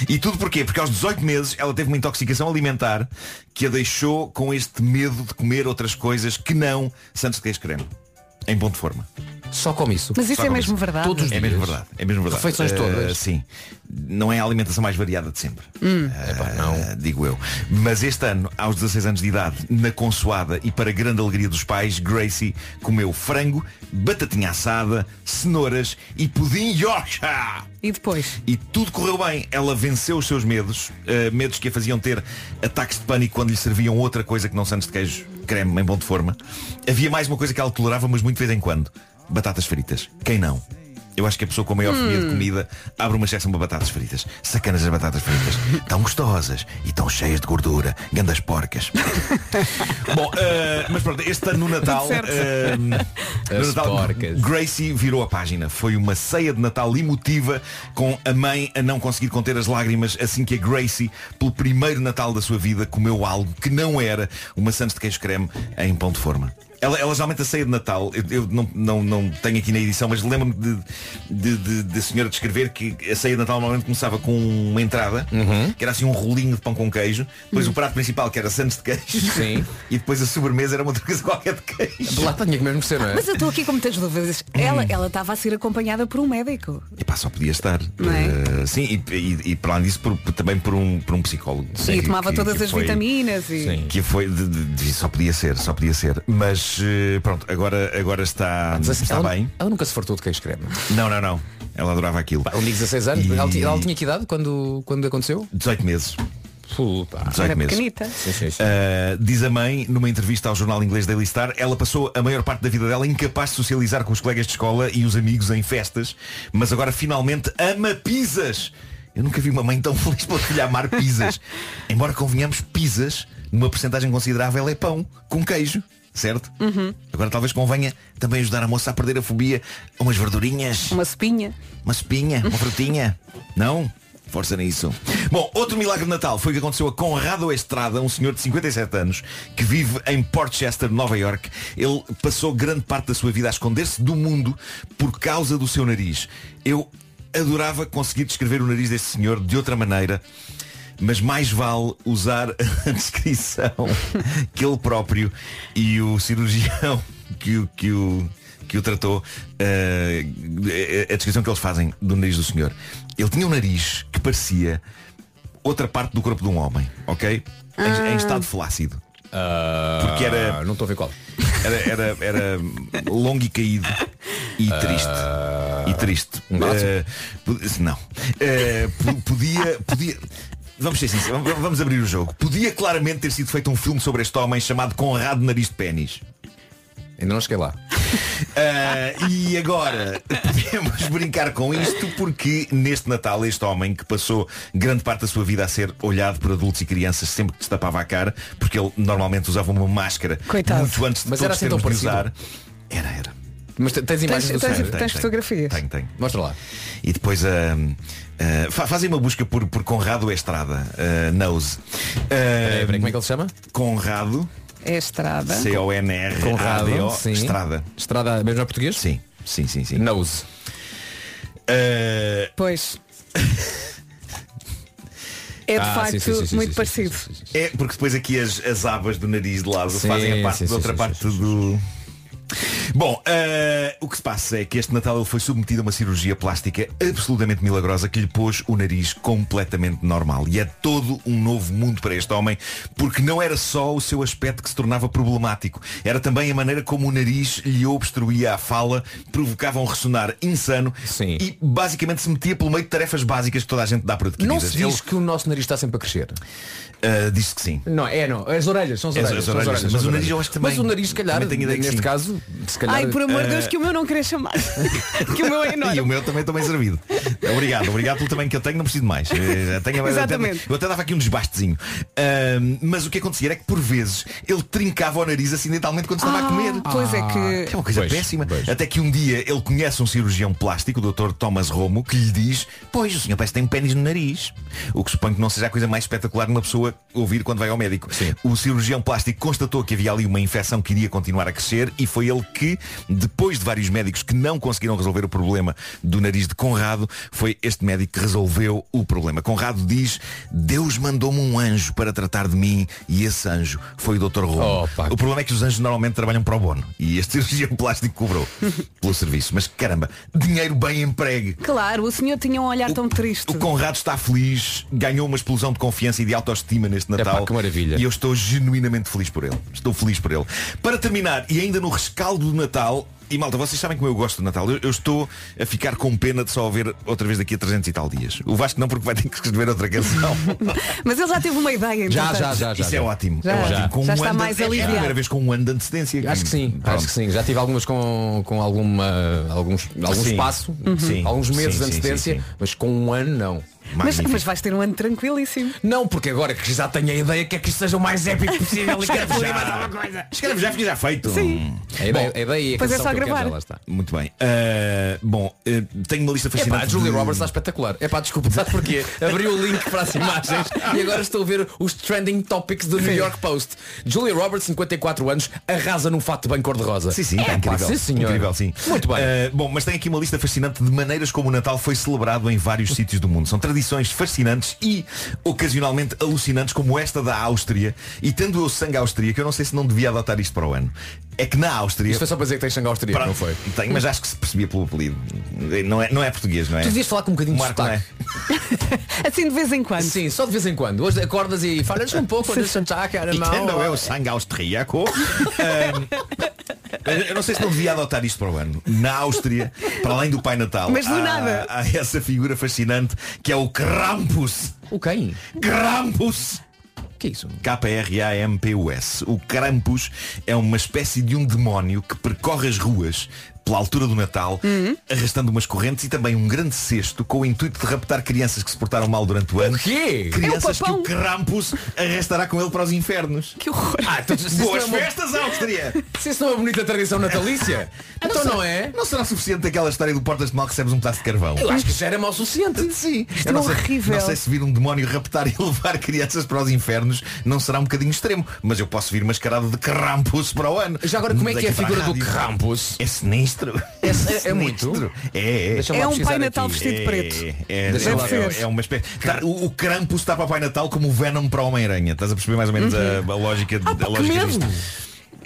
E tudo porquê? Porque aos 18 meses ela teve uma intoxicação alimentar que a deixou com este medo de comer outras coisas que não sandes de queijo creme. Em ponto de forma. Só come isso. Mas isso Só é mesmo verdade? Todos os É mesmo dias. verdade. É mesmo verdade. Refeições Eh, todas? sim. Não é a alimentação mais variada de sempre. Hum. Eh, digo eu. Mas este ano, aos 16 anos de idade, na consoada e para grande alegria dos pais, Gracie comeu frango, batatinha assada, cenouras e pudim Yorkshire. E depois? E tudo correu bem. Ela venceu os seus medos, eh, medos que a faziam ter ataques de pânico quando lhe serviam outra coisa que não sandes de queijo creme em bom de forma. Havia mais uma coisa que ela tolerava, mas muito de vez em quando. Batatas fritas. Quem não? Eu acho que a pessoa com a maior fobia de comida abre uma secção para batatas fritas. Sacanas as batatas fritas. Tão gostosas e tão cheias de gordura. Gandas porcas. Bom, eh, mas pronto, este ano no Natal, eh, no Natal porcas. Gracie virou a página. Foi uma ceia de Natal emotiva com a mãe a não conseguir conter as lágrimas assim que a Gracie, pelo primeiro Natal da sua vida, comeu algo que não era uma Santos de queijo creme em pão de forma. Ela, ela geralmente a ceia de Natal, eu, eu não, não, não tenho aqui na edição, mas lembro-me de, de, de, de a senhora descrever que a ceia de Natal normalmente começava com uma entrada, que era assim um rolinho de pão com queijo, depois o prato principal que era Santos de queijo, Sim. e depois a sobremesa era uma outra coisa qualquer de queijo. Lá tinha que mesmo ser, não é? Mas eu estou aqui com muitas dúvidas. Ela ela estava a ser acompanhada por um médico. Epá, só podia estar. É? Eh, sim, e, e, e para além disso, por- também por um, por um psicólogo. e Que- tomava que- todas que as foi- vitaminas e. Que foi, de- de- de- só podia ser, só podia ser. Mas eh, pronto, agora, agora está, está ela, bem. ela nunca se fartou de queijo creme. Não, não, não. Ela adorava aquilo. Um de 16 anos. E- Ela, tinha- ela tinha que idade quando, quando aconteceu? 18 meses. Puta. 18 meses. Sim, sim, sim. Uh, diz a mãe, numa entrevista ao jornal inglês Daily Star, ela passou a maior parte da vida dela incapaz de socializar com os colegas de escola e os amigos em festas, mas agora finalmente ama pizzas. Eu nunca vi uma mãe tão feliz pela filha amar pizzas. Embora convenhamos, pizzas, numa porcentagem considerável, é pão com queijo. Certo? Uhum. Agora talvez convenha também ajudar a moça a perder a fobia a umas verdurinhas. Uma espinha. Uma espinha, uma frutinha. Não? Força nisso. Bom, outro milagre de Natal foi o que aconteceu a Conrado Estrada, um senhor de 57 anos, que vive em Port Chester, Nova York. Ele passou grande parte da sua vida a esconder-se do mundo por causa do seu nariz. Eu adorava conseguir descrever o nariz deste senhor de outra maneira. Mas mais vale usar a descrição que ele próprio e o cirurgião que o, que o, que o tratou, eh, a descrição que eles fazem do nariz do senhor. Ele tinha um nariz que parecia outra parte do corpo de um homem, ok? Em, em estado flácido. Porque era. Não estou a ver qual. Era, era, era longo e caído e triste. E triste. um po- não. Po- podia. podia Vamos ser sinceros, vamos- abrir o jogo. Podia claramente ter sido feito um filme sobre este homem chamado Conrado Nariz de Pênis. Ainda não cheguei lá. Ah, e agora podemos brincar com isto porque neste Natal este homem que passou grande parte da sua vida a ser olhado por adultos e crianças sempre que destapava a cara, porque ele normalmente usava uma máscara Coitado. muito antes de Mas era todos assim termos de usar. Era, era. Mas te- tens imagens Tens- do tens- tens fotografias? Tenho, tenho. Mostra lá. E depois ah, ah, fa- fazem uma busca por, por Conrado Estrada, ah, Nose. Ah, Peraí, peraí, como é que ele se chama? Conrado, É estrada. C-O-N-R-A-D-O, Conrado, sim. Estrada. Estrada mesmo é português? Sim, sim, sim, sim. Nose. Ah, Pois. É de Ah, facto sim, sim, sim, sim, muito sim, parecido. É porque depois aqui as, as abas do nariz de lado Sim, fazem a parte sim, da outra sim, parte sim, sim, do. Bom, eh, o que se passa é que este Natal ele foi submetido a uma cirurgia plástica absolutamente milagrosa que lhe pôs o nariz completamente normal. E é todo um novo mundo para este homem, porque não era só o seu aspecto que se tornava problemático, era também a maneira como o nariz lhe obstruía a fala, provocava um ressonar insano e basicamente se metia pelo meio de tarefas básicas que toda a gente dá por adquiridas. Não se diz que o nosso nariz está sempre a crescer. Uh, diz que sim. Não, é não. As orelhas, são as As- orelhas. as são as orelhas, orelhas, mas o as nariz eu orelhas. acho que também- Mas o nariz, se calhar, também tenho ideia que neste sim. Caso, se calhar. Ai, por amor de Eh, Deus, que o meu não cresça mais. que o meu é E enorme. o meu também estou bem servido. Obrigado, obrigado pelo tamanho que eu tenho, não preciso de mais. Eh, já tenho- Exatamente. Eu até dava aqui um desbastezinho. Ahm, mas o que acontecia era que por vezes ele trincava o nariz acidentalmente quando estava Ah, a comer. pois é que- é uma coisa Pois, péssima. Até que um dia ele conhece um cirurgião plástico, o Dr. Thomas Romo, que lhe diz, pois o senhor parece que tem um pênis no nariz. O que suponho que não seja a coisa mais espetacular de uma pessoa ouvir quando vai ao médico. O cirurgião plástico constatou que havia ali uma infecção que iria continuar a crescer e foi ele que, depois de vários médicos que não conseguiram resolver o problema do nariz de Conrado, foi este médico que resolveu o problema. Conrado diz, Deus mandou-me um anjo para tratar de mim e esse anjo foi o Dr. Romo. o problema é que os anjos normalmente trabalham para o bono e este cirurgião plástico cobrou pelo serviço. Mas caramba, dinheiro bem empregue. Claro, o senhor tinha um olhar tão triste. O Conrado está feliz, ganhou uma explosão de confiança e de autoestima neste Natal. Epá, que maravilha. E eu estou genuinamente feliz por ele. Estou feliz por ele. Para terminar, e ainda no rescaldo do Natal, e malta, vocês sabem como eu gosto do Natal. Eu, eu estou a ficar com pena de só ouvir outra vez daqui a 300 e tal dias. O Vasco não, porque vai ter que escrever outra canção. Mas ele já teve uma ideia. entretanto. Isso é ótimo. Já. é ótimo. Já. Com Já um está de- mais é a aliviado. primeira vez com um ano de antecedência. Acho que sim, Pronto. acho que sim. Já tive algumas com, com alguma, alguns, algum Sim. espaço, Sim. alguns meses Sim, de sim, antecedência, sim, sim. mas com um ano não. Mas, mas vais ter um ano tranquilíssimo. Não, porque agora que já tenho a ideia que é que isto seja o mais épico possível e quero fazer mais alguma coisa. Escreve já, fica já feito. Sim. A ideia, a ideia e a Pois é só que quero gravar. já lá está. Muito bem. Uh, bom, uh, tenho uma lista É pá, fascinante. a Julia de- Roberts está espetacular. É pá, desculpa, sabe porquê? Abri o link para as imagens e agora estou a ver os trending topics do New York Post. Julia Roberts, 54 anos, arrasa num fato bem cor-de-rosa. Sim, sim, é, está incrível. sim, senhor. Incrível, sim. Muito bem. Uh, bom, mas tem aqui uma lista fascinante de maneiras como o Natal foi celebrado em vários sítios do mundo. São tradições fascinantes e ocasionalmente alucinantes como esta da Áustria. E tendo eu sangue austríaco, eu não sei se não devia adotar isto para o ano. É que na Áustria. Isto foi só para dizer que tens sangue austríaco, Pronto, não foi? Tenho, mas acho que se percebia pelo apelido. Não é, não é português, não é? Tu devias falar com um bocadinho de Marco, não é? sotaque. Assim de vez em quando. Sim, só de vez em quando. Hoje acordas e falas um pouco de sotaque alemão. tendo eu sangue austríaco. um, eu não sei se não devia adotar isto para o ano. Na Áustria, para além do Pai Natal, Mas do há, nada. há essa figura fascinante que é o Krampus. O quem? Krampus! Que é isso? K-R-A-M-P-U-S. O Krampus é uma espécie de um demónio que percorre as ruas pela altura do Natal, Uhum. arrastando umas correntes e também um grande cesto com o intuito de raptar crianças que se portaram mal durante o ano. quê? Crianças É que o o papão. Krampus arrastará com ele para os infernos. Que horror. Ah, então, Boas não é festas, Áustria! Se isso não é uma bonita tradição natalícia, então não é? Não será suficiente aquela história do Portas de Mal que recebes um pedaço de carvão? Eu acho que já era mal o suficiente. Sim, Isto eu é não sei, horrível. não sei se vir um demónio raptar e levar crianças para os infernos não será um bocadinho extremo, mas eu posso vir mascarado de Krampus para o ano. Já agora, como é que é a figura do rádio. Krampus? É sinistro. É- é muito? Sinistro. É, é. É um Pai Natal aqui. vestido de preto. É, é, é, é, é uma espécie. Tá, o, o Krampus está para o Pai Natal como o Venom para o Homem-Aranha. Estás a perceber mais ou menos a, a lógica, Ah, a lógica disto?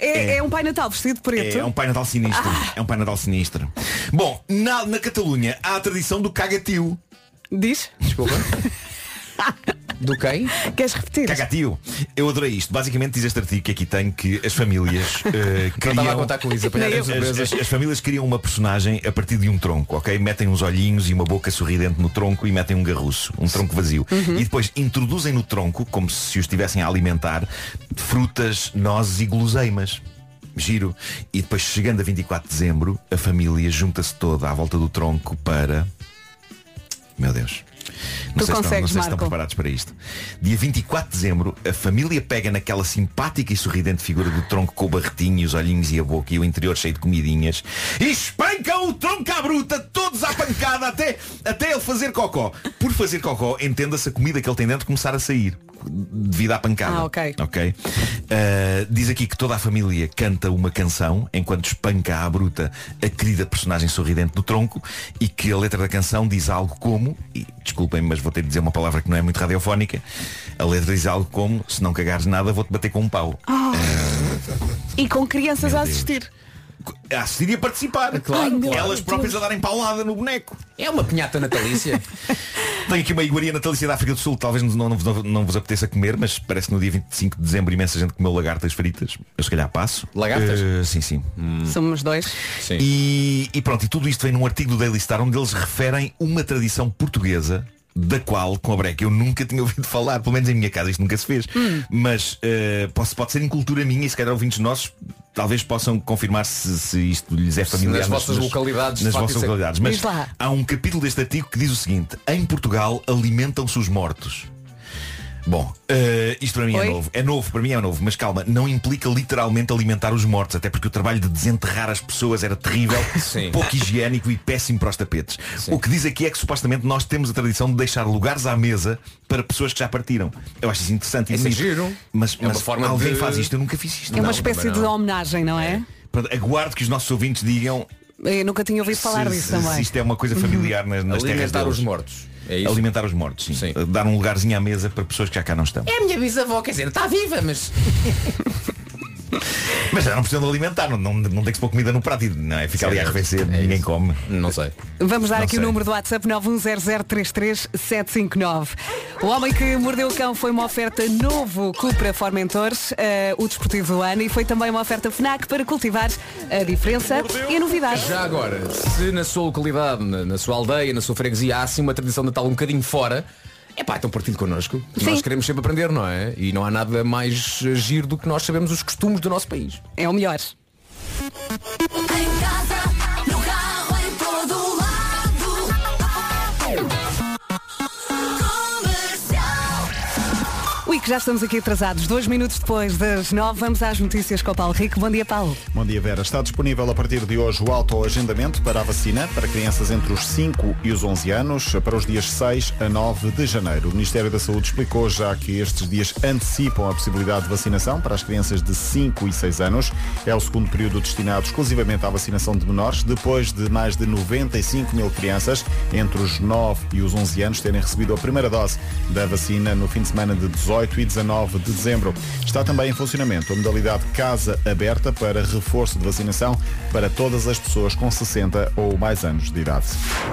É, É. é um Pai Natal vestido de preto. É, um Pai Natal sinistro. É um Pai Natal sinistro. Bom, na, na Catalunha há a tradição do cagatio. Diz? Desculpa. Do quem? Queres repetir? Cagatio. Eu adorei isto. Basicamente diz este artigo que aqui tem que as famílias Não criam... estava a contar com isso, apanhar as. As, as- as famílias criam uma personagem a partir de um tronco, ok? Metem uns olhinhos e uma boca sorridente no tronco e metem um garruço, um tronco vazio. E depois introduzem no tronco, como se o estivessem a alimentar, frutas, nozes e guloseimas. Giro. E depois, chegando a 24 de dezembro, a família junta-se toda à volta do tronco para. Meu Deus. Não Tu sei, se estão, não consegues, sei se estão preparados para isto. Dia 24 de dezembro, a família pega naquela simpática e sorridente figura do tronco com o barretinho, os olhinhos e a boca e o interior cheio de comidinhas e espancam o tronco à bruta, todos à pancada, até, até ele fazer cocó. Por fazer cocó, entenda-se a comida que ele tem dentro começar a sair. Devido à pancada. Ah, ok. Ok. Uh, diz aqui que toda a família canta uma canção enquanto espanca à bruta a querida personagem sorridente do tronco e que a letra da canção diz algo como, e desculpem, mas vou ter de dizer uma palavra que não é muito radiofónica, a letra diz algo como, se não cagares nada vou-te bater com um pau. E com crianças Meu a Deus. A assistir e a participar. Claro, Ai, Elas próprias a darem paulada no boneco. É uma pinhata natalícia. Tenho aqui uma iguaria natalícia da África do Sul, talvez não, não, não, não vos apeteça comer, mas parece que no dia 25 de dezembro imensa gente comeu lagartas fritas. Eu se calhar passo. Lagartas? Eh, sim, sim. Somos dois. E, e pronto, e tudo isto vem num artigo do Daily Star onde eles referem uma tradição portuguesa da qual, com a breca, eu nunca tinha ouvido falar, pelo menos em minha casa isto nunca se fez, Hum. mas eh, pode, pode ser em cultura minha e se calhar ouvintes nossos talvez possam confirmar se, se isto lhes é familiar nas vossas localidades, nas vossas localidades. Mas há um capítulo deste artigo que diz o seguinte, em Portugal alimentam-se os mortos. Bom, eh, isto para mim Oi? é novo. É novo, para mim é novo, mas calma, não implica literalmente alimentar os mortos, até porque o trabalho de desenterrar as pessoas era terrível, Sim. pouco higiênico e péssimo para os tapetes. O que diz aqui é que supostamente nós temos a tradição de deixar lugares à mesa para pessoas que já partiram. Eu acho isso interessante e Isso é giro. Mas, É mas forma alguém de- faz isto, eu nunca fiz isto. É uma Não, espécie de não. homenagem, não é? Portanto, aguardo que os nossos ouvintes digam Eu nunca tinha ouvido falar se, disso se- também. se isto é uma coisa familiar nas, nas terras Alimentar os mortos. É isso? Alimentar os mortos, sim. Dar um lugarzinho à mesa para pessoas que já cá não estão. É a minha bisavó, quer dizer, está viva, mas. Mas já não precisam de alimentar, não, não, não tem que se pôr comida no prato e não é ficar ali a arrefecer, É ninguém isso. come. Não sei. Vamos dar Não aqui sei. o número do WhatsApp 910033759. O homem que mordeu o cão foi uma oferta novo Cupra Formentores, eh, o desportivo do ano, e foi também uma oferta FNAC para cultivar a diferença e a novidade. Já agora, se na sua localidade, na, na sua aldeia, na sua freguesia há assim uma tradição de Natal um bocadinho fora, é pá, então partido connosco. Nós queremos sempre aprender, não é? E não há nada mais giro do que nós sabemos os costumes do nosso país. É o melhor. Que já estamos aqui atrasados. Dois minutos depois das nove, vamos às notícias com o Paulo Rico. Bom dia, Paulo. Bom dia, Vera. Está disponível a partir de hoje o autoagendamento para a vacina para crianças entre os 5 e os 11 anos para os dias 6 a 9 de janeiro. O Ministério da Saúde explicou já que estes dias antecipam a possibilidade de vacinação para as crianças de 5 e 6 anos. É o segundo período destinado exclusivamente à vacinação de menores, depois de mais de 95 mil crianças entre os 9 e os 11 anos terem recebido a primeira dose da vacina no fim de semana de 18 e 19 de dezembro. Está também em funcionamento a modalidade Casa Aberta para reforço de vacinação para todas as pessoas com 60 ou mais anos de idade.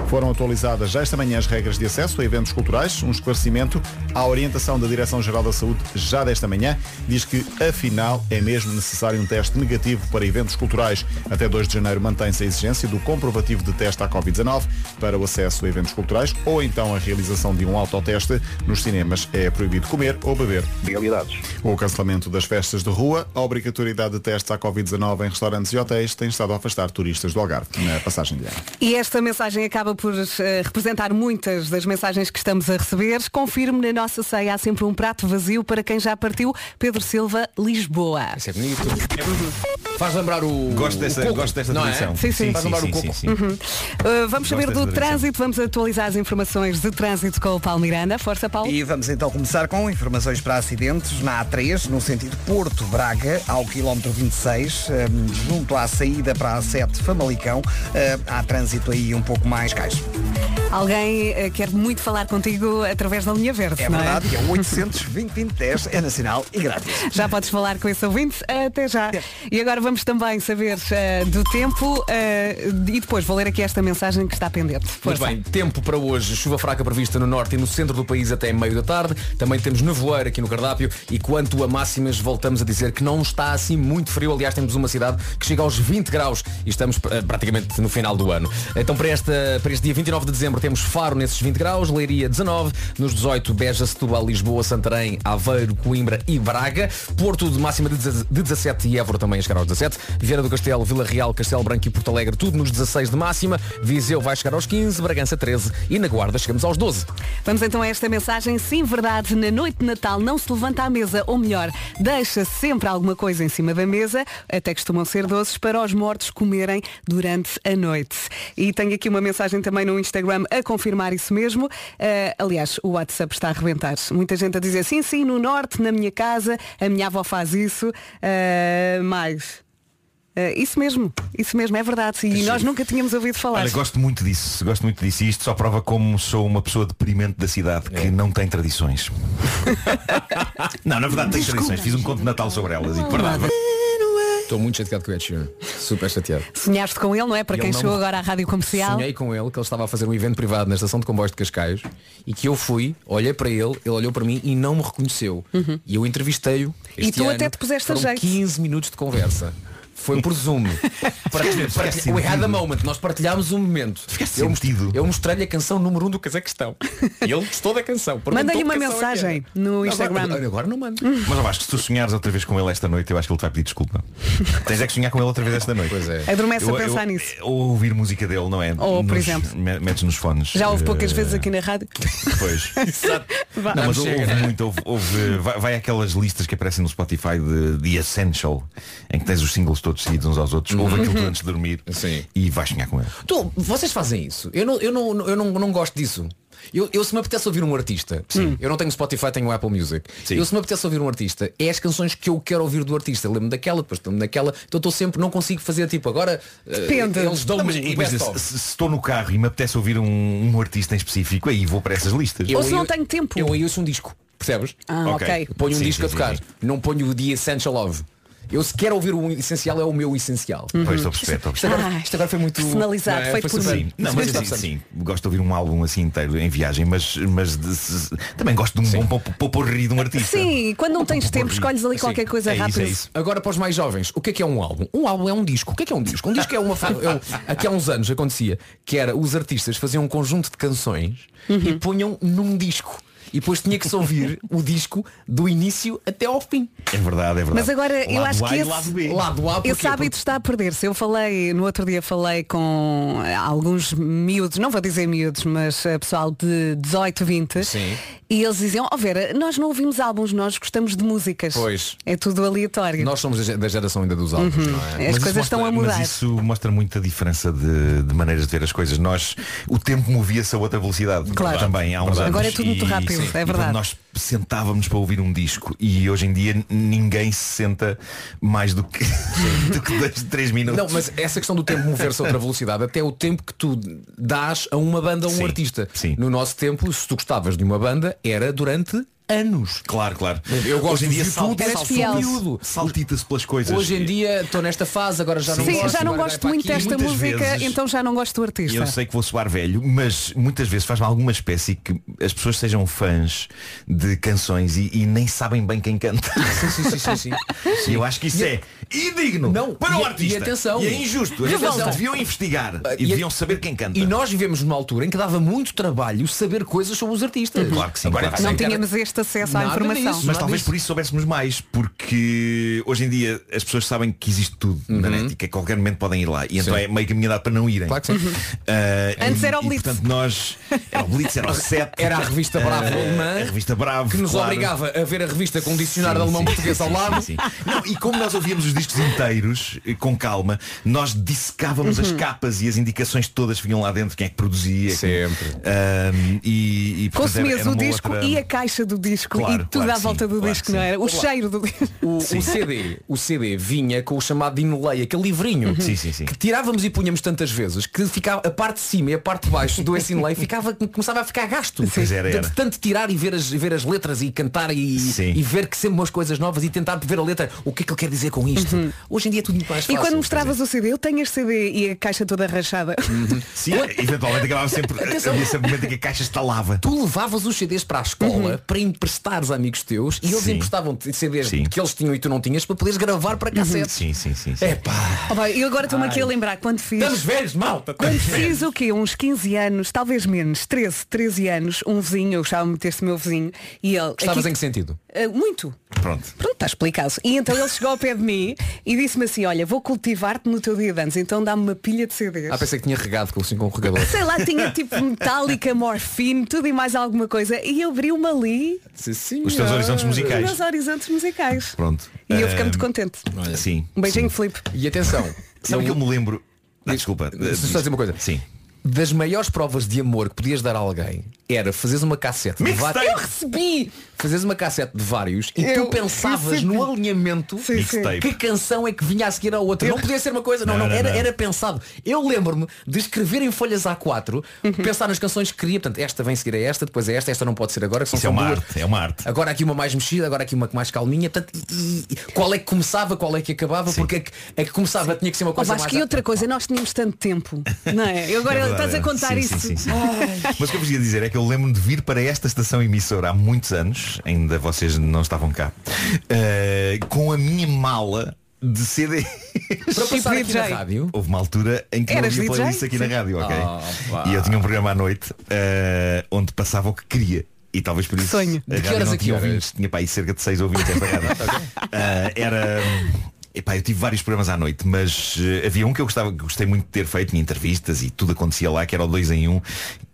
Foram atualizadas já esta manhã as regras de acesso a eventos culturais. Um esclarecimento à orientação da Direção-Geral da Saúde já desta manhã diz que, afinal, é mesmo necessário um teste negativo para eventos culturais. Até 2 de janeiro mantém-se a exigência do comprovativo de teste à Covid-19 para o acesso a eventos culturais ou então a realização de um autoteste. Nos cinemas é proibido comer ou beber. Legalidades. O cancelamento das festas de rua, a obrigatoriedade de testes à Covid-19 em restaurantes e hotéis tem estado a afastar turistas do Algarve na passagem de ano. E esta mensagem acaba por eh, representar muitas das mensagens que estamos a receber. Confirme na nossa ceia há sempre um prato vazio para quem já partiu. Pedro Silva, Lisboa. Isso é bonito. Faz lembrar o. Gosto dessa- o coco, gosto desta não tradição. É? Sim, sim. Faz lembrar sim, o coco. sim, sim. Uhum. Uh, vamos saber do trânsito, vamos atualizar as informações de trânsito com o Paulo Miranda. Força, Paulo. E vamos então começar com informações para acidentes na A3, no sentido Porto-Braga, ao quilómetro 26, eh, junto à saída para a A7 Famalicão. Eh, Há trânsito aí um pouco mais cais. Alguém eh, quer muito falar contigo através da linha verde, É não verdade, é 800 2010 é nacional e grátis. Já podes falar com esse ouvinte até já. E agora vamos também saber eh, do tempo eh, e depois vou ler aqui esta mensagem que está pendente. Muito Força. bem, tempo para hoje, chuva fraca prevista no norte e no centro do país até meio da tarde. Também temos nevoeiro aqui no cardápio e quanto a máximas, voltamos a dizer que não está assim muito frio. Aliás, temos uma cidade que chega aos 20 graus e estamos eh, praticamente no final do ano. Então, para, esta, para este dia 29 de dezembro, temos Faro nesses 20 graus, Leiria 19, nos 18 Beja, Setúbal, Lisboa, Santarém, Aveiro, Coimbra e Braga, Porto de máxima de 17 de 17 e Évora também a chegar aos 17, Vieira do Castelo, Vila Real, Castelo Branco e Porto Alegre, tudo nos 16 de máxima, Viseu vai chegar aos 15, Bragança 13 e na Guarda chegamos aos 12. Vamos então a esta mensagem. Sim, verdade, na noite de Natal não se levanta à mesa, ou melhor, deixa sempre alguma coisa em cima da mesa, até costumam ser doces, para os mortos comerem durante a noite. E tenho aqui uma mensagem também no Instagram a confirmar isso mesmo. Eh, aliás, o WhatsApp está a arrebentar. Muita gente a dizer, sim, sim, no norte, na minha casa, a minha avó faz isso. Eh, mais. Eh, isso mesmo, isso mesmo, é verdade. E nós nunca tínhamos ouvido falar. Olha, gosto muito disso, gosto muito disso e isto só prova como sou uma pessoa deprimente da cidade que não tem tradições. não, na verdade tem tradições. Fiz um conto de Natal sobre elas e verdade. Estou muito chateado com o Ed Sheeran. Super chateado. Sonhaste com ele, não é? Para Ele quem não- chegou agora à rádio comercial. Sonhei com ele que ele estava a fazer um evento privado na estação de comboios de Cascais e que eu fui, olhei para ele, ele olhou para mim e não me reconheceu. E eu entrevistei-o. E tu ano. até te puseste a jeito. 15 minutos de conversa. Foi por Zoom. Partilha- partilha- We had a moment. Nós partilhámos um momento. Eu, eu mostrei-lhe a canção número 1 um do Cazaquistão. E ele gostou da canção. Manda-lhe uma é mensagem no Instagram. Agora, agora não mando. Mas eu acho que se tu sonhares outra vez com ele esta noite, eu acho que ele te vai pedir desculpa. Tens é que sonhar com ele outra vez esta noite. Pois é. Adormece a pensar nisso. Ou ouvir música dele, não é? Ou, por Nos- exemplo. me- Metes nos fones. Já houve poucas Eh, vezes aqui na rádio. Pois. Vá. Não, mas Não houve chega, né? muito, houve, houve- vai, vai aquelas listas que aparecem no Spotify de, de Essential, em que tens os singles todos seguidos uns aos outros, ouve aquilo tudo antes de dormir e vais sonhar com ele. Tu, vocês fazem isso? Eu não, eu não, eu não, não gosto disso. Eu, eu se me apetece ouvir um artista, eu não tenho Spotify, tenho Apple Music. Eu se me apetece ouvir um artista, é as canções que eu quero ouvir do artista. Lembro daquela, depois lembro daquela, então estou sempre, não consigo fazer tipo agora. eh, Depende. Eles dão Não, mas, um best-of. se, se estou no carro e me apetece ouvir um, um artista em específico, aí vou para essas listas. Ou se não tenho tempo. Eu aí ouço um disco, percebes? Ah, Ok. Ponho um Sim, disco sim, a sim, tocar. sim. Não ponho o The Essential Love. Eu se quero ouvir o essencial é o meu essencial. Pois, estou a perceber, estou a Isto agora, Ah, isto agora foi muito personalizado, não é? feito Foi por super- mim. Não, mas sim, sim, gosto de ouvir um álbum assim inteiro em viagem, mas, mas de- se- também gosto de um bom poporri de um artista. Sim, quando não tens tempo, escolhes ali qualquer coisa é isso, rápida. é isso. Agora para os mais jovens, o que é que é um álbum? Um álbum é um disco. O que é que é um disco? Um disco é uma. é um- aqui há uns anos acontecia que era os artistas faziam um conjunto de canções e punham num disco. E depois tinha que se ouvir o disco do início até ao fim. É verdade, é verdade. Mas agora eu Lado acho A que esse, lado B. Lado A, esse hábito está a perder-se. Eu falei, no outro dia falei com alguns miúdos, não vou dizer miúdos, mas eh, pessoal de 18, 20, Sim. E eles diziam, ó Vera, nós não ouvimos álbuns, nós gostamos de músicas. Pois. É tudo aleatório. Nós somos da ge- da geração ainda dos álbuns, Uhum. não As é? Mas isso coisas estão a mudar. Mas isso mostra muita diferença de, de maneiras de ver as coisas. Nós, o tempo movia-se a outra velocidade. Claro. Também há uns Verdade. anos. Agora é tudo muito E- rápido, sim, é e quando verdade. Nós sentávamos para ouvir um disco e hoje em dia ninguém se senta mais do que, do que dois, três minutos. Não, mas essa questão do tempo mover-se a outra velocidade, até o tempo que tu dás a uma banda ou a um Sim, artista. No nosso tempo, se tu gostavas de uma banda, era durante anos. Claro, claro. Eu gosto Hoje em dia tudo, fiel. miúdo. Saltita-se pelas coisas. Hoje em dia estou nesta fase, agora já não Sim, gosto. já não gosto vai muito desta música, vezes- então já não gosto do artista. Eu sei que vou soar velho, mas muitas vezes faz-me alguma espécie que as pessoas sejam fãs de canções e, e nem sabem bem quem canta. Sim, sim, sim, sim, sim. E eu acho que isso é indigno Não, para e- o artista. e atenção. E é injusto. E atenção. deviam investigar Ah, e, e- deviam saber quem canta. E nós vivemos numa altura em que dava muito trabalho saber coisas sobre os artistas. Claro que sim, Agora, claro que não sim. tínhamos este acesso à Nada informação. disso. Mas talvez disso. por isso soubéssemos mais, porque hoje em dia as pessoas sabem que existe tudo na net e que a qualquer momento podem ir lá. E então Uhum. Sim. é meio caminho dado para não irem. Claro que sim. Ah, Antes e- era o e, Blitz. portanto nós era o Blitz, era o Set. Era a revista Bravo Ah, alemã, A revista Bravo. que nos claro. obrigava a ver a revista com um dicionário alemão português ao lado. Sim, sim. Não, e como nós ouvíamos os discos inteiros, eh, com calma, nós dissecávamos Uhum. as capas e as indicações todas vinham lá dentro, quem é que produzia. Sempre. Ahm, e, e, era- Consumias era o disco outra- e a caixa do disco Claro, e tudo claro à volta sim, do claro disco, não era? O cheiro do disco. O, o CD, o CD vinha com o chamado Inolei, aquele livrinho Sim, sim, sim. que tirávamos e punhamos tantas vezes que ficava a parte de cima e a parte de baixo do esse Inolei ficava, começava a ficar gasto. Pois era, De- era. De tanto tirar e ver as, ver as letras e cantar e, e ver que sempre umas coisas novas e tentar ver a letra, o que é que ele quer dizer com isto. Hoje em dia é tudo muito mais E fácil. quando mostravas o CD, eu tenho este CD e a caixa toda rachada. Sim, eventualmente acabava sempre. Havia sempre momento em que a caixa estalava. Tu levavas os CDs para a escola para emprestares a amigos teus e eles Sim. emprestavam CDs Sim. que eles tinham e tu não tinhas para poderes gravar para cassete. Sim, sim, sim. sim. É pá. Oh, eu agora estou-me aqui a lembrar quando fiz. Estamos velhos, malta. Quando fiz o quê? Uns 15 anos, talvez menos, 13, 13 anos, um vizinho, eu gostava muito deste meu vizinho, e ele. Gostavas aqui- em que sentido? Ah, muito. Pronto. Pronto, está explicado. E então ele chegou ao pé de mim e disse-me assim, olha, vou cultivar-te no teu dia de anos, então dá-me uma pilha de CDs. Ah, pensei que tinha regado com, assim, com o regador. Sei lá, tinha tipo metálica, morfine, tudo e mais alguma coisa. E abriu-me ali Os teus horizontes os musicais. meus horizontes musicais. Pronto. E eu fiquei muito contente. Sim. Um beijinho, Filipe. E atenção, Sabe que eu me lembro. Ah, desculpa. Deixa-me só dizer uma coisa. Sim. das maiores provas de amor que podias dar a alguém era fazeres uma cassete. Mixtape! levar- Eu recebi! Fazes uma cassete de vários e Eu- tu pensavas sim, no sim. alinhamento Sim, que canção é que vinha a seguir à outra. Não podia ser uma coisa, não, Não, não, era, não. era pensado. Eu lembro-me de escrever em folhas A4, Uhum. pensar nas canções que queria, portanto, esta vem seguir a esta, depois é esta, esta não pode ser agora, que são Isso é uma duas. arte, é uma arte. Agora aqui uma mais mexida, agora aqui uma mais calminha. Portanto, e- e- qual é que começava, qual é que acabava, porque a que, a que começava tinha que ser uma Oh, coisa Vasco, mais. e outra coisa, nós tínhamos tanto tempo. Não é? Eu agora É estás a é. contar Sim, isso. sim, sim, sim. Ai. Mas o que eu vos ia dizer é que eu lembro-me de vir para esta estação emissora há muitos anos, ainda vocês não estavam cá, eh, com a minha mala de CD. Para passar aqui na rádio. Houve uma altura em que Eras não havia DJ? playlist aqui na Sim. rádio, ok? Pá. e eu tinha um programa à noite eh, onde passava o que queria. E talvez por isso Sonho. a De que horas tinha ouvintes. Tinha para aí cerca de seis ouvintes esta rádio. Eh, era. Epá, eu tive vários programas à noite, mas eh, havia um que eu gostava, que gostei muito de ter feito em entrevistas e tudo acontecia lá, que era o 2 em 1, um,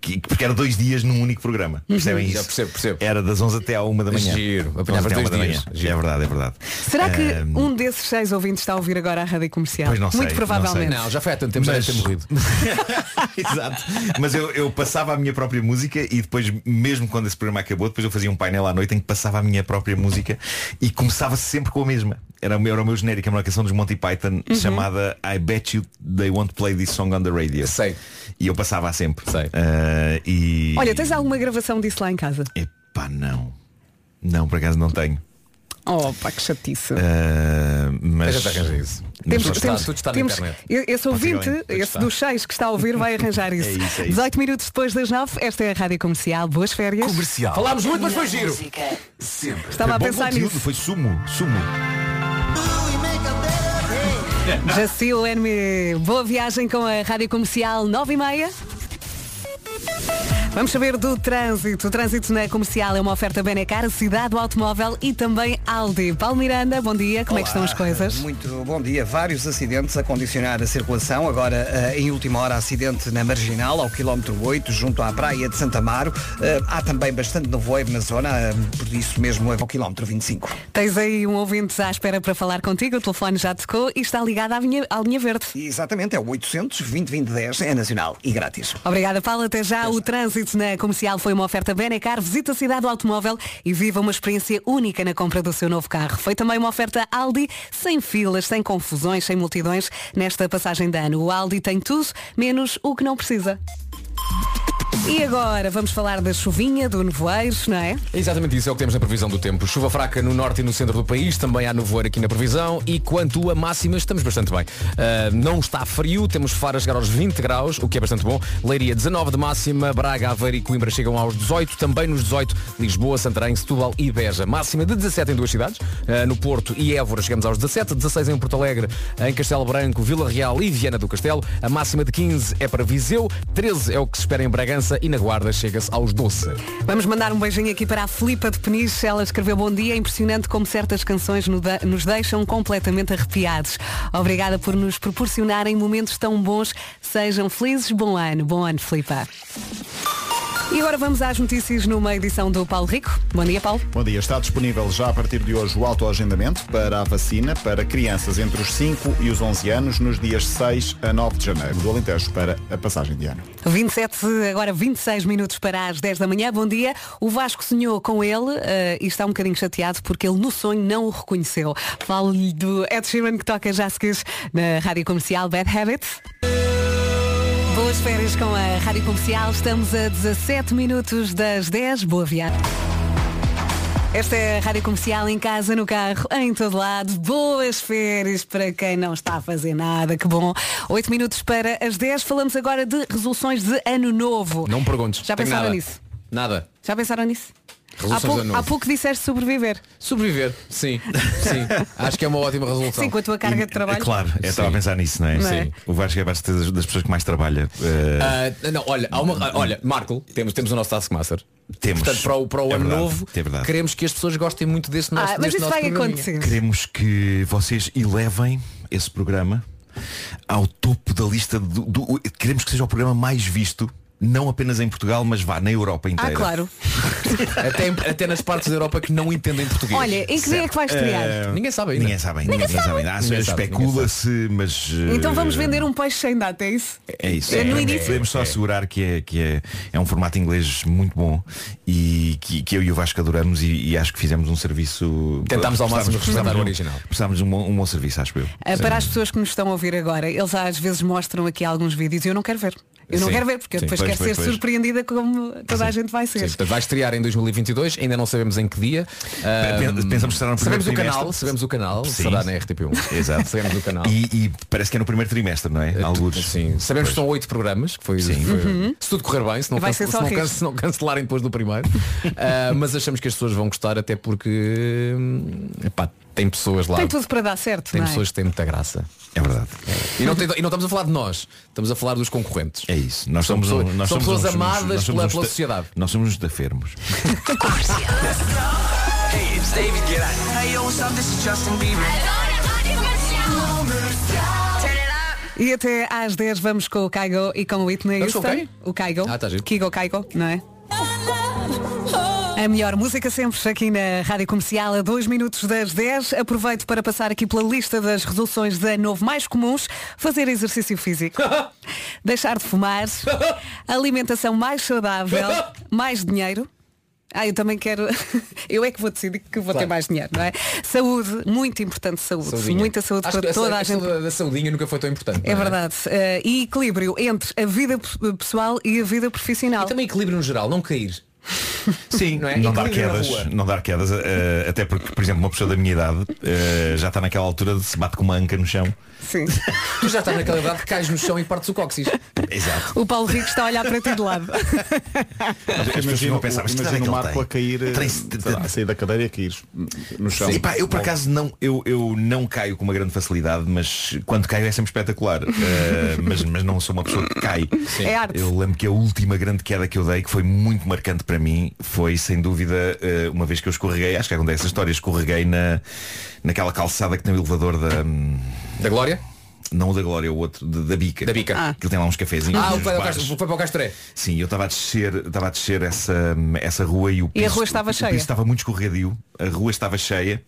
que, porque era dois dias num único programa. Percebem isso? Já percebo, percebo. Era das 11 até à 1 da manhã. Giro. 11 Apanhavas até à dois 1 da manhã. Giro. É verdade, é verdade. Será que Ahm, um desses seis ouvintes está a ouvir agora a rádio comercial? Pois não sei, Muito não provavelmente. Não, já foi há tanto tempo, já Mas- ter morrido. Exato. Mas eu, eu passava a minha própria música e depois, mesmo quando esse programa acabou, depois eu fazia um painel à noite em que passava a minha própria música e começava sempre com a mesma. Era o meu, era o meu genérico, uma canção dos Monty Python Uhum. chamada I Bet You They Won't Play This Song on the Radio. Sei. E eu passava a sempre. Sei. Ah, e. Olha, tens alguma gravação disso lá em casa? Epá, não. Não, por acaso não tenho. Oh, pá, que chatice. Ah, mas. Já te arranjei isso. Temos, tudo está- temos, tudo está na temos internet. esse ouvinte, esse dos seis que está a ouvir, vai arranjar isso. É isso, é isso. 18 minutos depois das 9, esta é a Rádio Comercial. Boas férias. Comercial. Falámos muito, mas foi giro. Sempre. Estava a Foi bom pensar conteúdo, nisso. Foi sumo, sumo. Jacil NME, boa viagem com a Rádio Comercial 9 e meia. Vamos saber do trânsito. O trânsito na comercial é uma oferta Benecar, cidade do automóvel e também Aldi. Paulo Miranda, bom dia. Como é que estão as coisas? Muito bom dia. Vários acidentes a condicionar a circulação. Agora, eh, em última hora, acidente na Marginal, ao quilómetro 8, junto à praia de Santa Amaro. Eh, Há também bastante nevoeiro na zona, eh, por isso mesmo ao quilómetro 25. Tens aí um ouvinte à espera para falar contigo. O telefone já tocou e está ligado à linha, à linha verde. Exatamente, é o 800 20 10 é nacional e grátis. Obrigada, Paulo. Até já. O trânsito na comercial foi uma oferta Benecar. Visita a cidade do automóvel e viva uma experiência única na compra do seu novo carro. Foi também uma oferta Aldi, sem filas, sem confusões, sem multidões nesta passagem de ano. O Aldi tem tudo, menos o que não precisa. E agora vamos falar da chuvinha, do nevoeiro, não é? Exatamente isso, é o que temos na previsão do tempo. Chuva fraca no norte e no centro do país, também há nevoeiro aqui na previsão e quanto a máximas, estamos bastante bem. Ah, não está frio, temos Faro a chegar aos 20 graus, o que é bastante bom. Leiria 19 de máxima, Braga, Aveiro e Coimbra chegam aos 18, também nos 18, Lisboa, Santarém, Setúbal e Beja. Máxima de 17 em duas cidades, Ah, no Porto e Évora chegamos aos 17, 16 em Porto Alegre, em Castelo Branco, Vila Real e Viana do Castelo. A máxima de 15 é para Viseu, 13 é o que se espera em Bragança e na Guarda chega-se aos 12. Vamos mandar um beijinho aqui para a Filipa de Peniche. Ela escreveu bom dia. É impressionante como certas canções nos deixam completamente arrepiados. Obrigada por nos proporcionarem momentos tão bons. Sejam felizes. Bom ano. Bom ano, Filipa. E agora vamos às notícias numa edição do Paulo Rico. Bom dia, Paulo. Bom dia. Está disponível já a partir de hoje o autoagendamento para a vacina para crianças entre os 5 e os 11 anos nos dias 6 a 9 de janeiro do Alentejo para a passagem de ano. 27, agora 26 minutos para as 10 da manhã. Bom dia. O Vasco sonhou com ele eh, e está um bocadinho chateado porque ele no sonho não o reconheceu. Falo-lhe do Ed Sheeran que toca já a seguir na rádio comercial Bad Habits. Boas férias com a Rádio Comercial. Estamos a 17 minutos das 10. Boa viagem. Esta é a Rádio Comercial em casa, no carro, em todo lado. Boas férias para quem não está a fazer nada, que bom. 8 minutos para as 10. Falamos agora de resoluções de ano novo. Não me perguntes. Já Tenho pensaram nada. nisso? Nada. Já pensaram nisso? Há pouco, há pouco disseste sobreviver. Sobreviver, sim. Sim. Acho que é uma ótima resolução. Sim, com a tua carga de É trabalho. claro, eu estava a pensar nisso, não é? Não é? Sim. O Vasco é bastante das, das pessoas que mais trabalha. Eh, Ah, não, olha, há uma, ah, olha, Marco, temos, temos o nosso Taskmaster. Temos. Portanto, para o, para o É ano verdade, novo, é queremos que as pessoas gostem muito desse nosso Ah, mas isso vai acontecer. Queremos que vocês elevem esse programa ao topo da lista do, do- queremos que seja o programa mais visto não apenas em Portugal, mas vá na Europa Ah, inteira. claro. até, até nas partes da Europa que não entendem português. Olha, em que dia é que vai estrear? Eh, Ninguém sabe ainda. Ninguém sabe ainda. Ninguém Ninguém, sabe. Ah, Especula-se, mas. Então eh, vamos vender um peixe sem data, é isso? É isso. É no É, início? Podemos só assegurar que, é, que é, é um formato inglês muito bom e que, que eu e o Vasco adoramos e, e acho que fizemos um serviço. Tentámos ao máximo respeitar o original. Prestámos um, um bom serviço, acho eu. Ah, Para as pessoas que nos estão a ouvir agora, eles às vezes mostram aqui alguns vídeos e eu não quero ver. Eu não Sim. quero ver, porque eu Sim, depois pois, quero pois, ser pois. surpreendida como toda a gente vai ser. Sim, portanto, vai estrear em 2022, ainda não sabemos em que dia. Ahm, Pensamos que será no sabemos primeiro o canal, trimestre. sabemos o canal, Sim. será na RTP1. Exato. Sabemos o canal. E, e parece que é no primeiro trimestre, não é? Alguns. Sim. Sabemos que são oito programas, que foi, Sim. foi- Uhum. se tudo correr bem, se não, Vai cance- ser só se não, cance- se não cancelarem depois do primeiro. Ah, mas achamos que as pessoas vão gostar até porque hum, epá, tem pessoas lá. Tem tudo para dar certo, Tem não é? pessoas que têm muita graça. É verdade. E não, tem- e não estamos a falar de nós, estamos a falar dos concorrentes. É isso. Nós São somos, um- nós são somos pessoas uns- amadas nós somos pela- uns pela da- sociedade. Nós somos os dafermos. E até às 10 vamos com o Kaigo e com o Whitney Houston. O Kaigo. Ah, tá. Kigo Kaigo, não é? A melhor música sempre aqui na Rádio Comercial a 2 minutos das 10. Aproveito para passar aqui pela lista das resoluções de ano novo mais comuns. Fazer exercício físico. Deixar de fumar. Alimentação mais saudável. Mais dinheiro. Ah, eu também quero. Eu é que vou decidir que vou ter Claro. mais dinheiro, não é? Saúde, muito importante saúde. Saudinha. Muita saúde Acho para toda a essa, gente. da saudinha nunca foi tão importante. É não verdade. Eh, e equilíbrio entre a vida pessoal e a vida profissional. E também equilíbrio no geral, não cair. Sim, Não é? não dar Equilíbrio na quedas, não dar quedas, eh, até porque, por exemplo, uma pessoa da minha idade eh, já está naquela altura de se bate com uma anca no chão. Sim. Tu já estás naquela idade que cais no chão e partes o cóccix. Exato. O Paulo Rico está a olhar para ti de lado. As pessoas a pensar, mas é imagina o Marco a cair, eh, a sair da cadeira e a cair no chão. Sim, pá, eu por acaso não, eu, eu não caio com uma grande facilidade, mas quando caio é sempre espetacular. Eh, mas, mas não sou uma pessoa que cai. É arte. Eu lembro que a última grande queda que eu dei, que foi muito marcante para mim, foi sem dúvida eh, uma vez que eu escorreguei, acho que acontece essa história, escorreguei na, naquela calçada que tem o elevador da. hum, Da Glória? Não o da Glória, o outro, de- da Bica. Da Bica. Ah. Que ele tem lá uns cafezinhos. Ah, uns foi, bares. foi para o Castoré. Sim, eu estava a descer, estava a descer essa, essa rua e o E a piso, rua estava o cheia? piso estava muito escorregadio, a rua estava cheia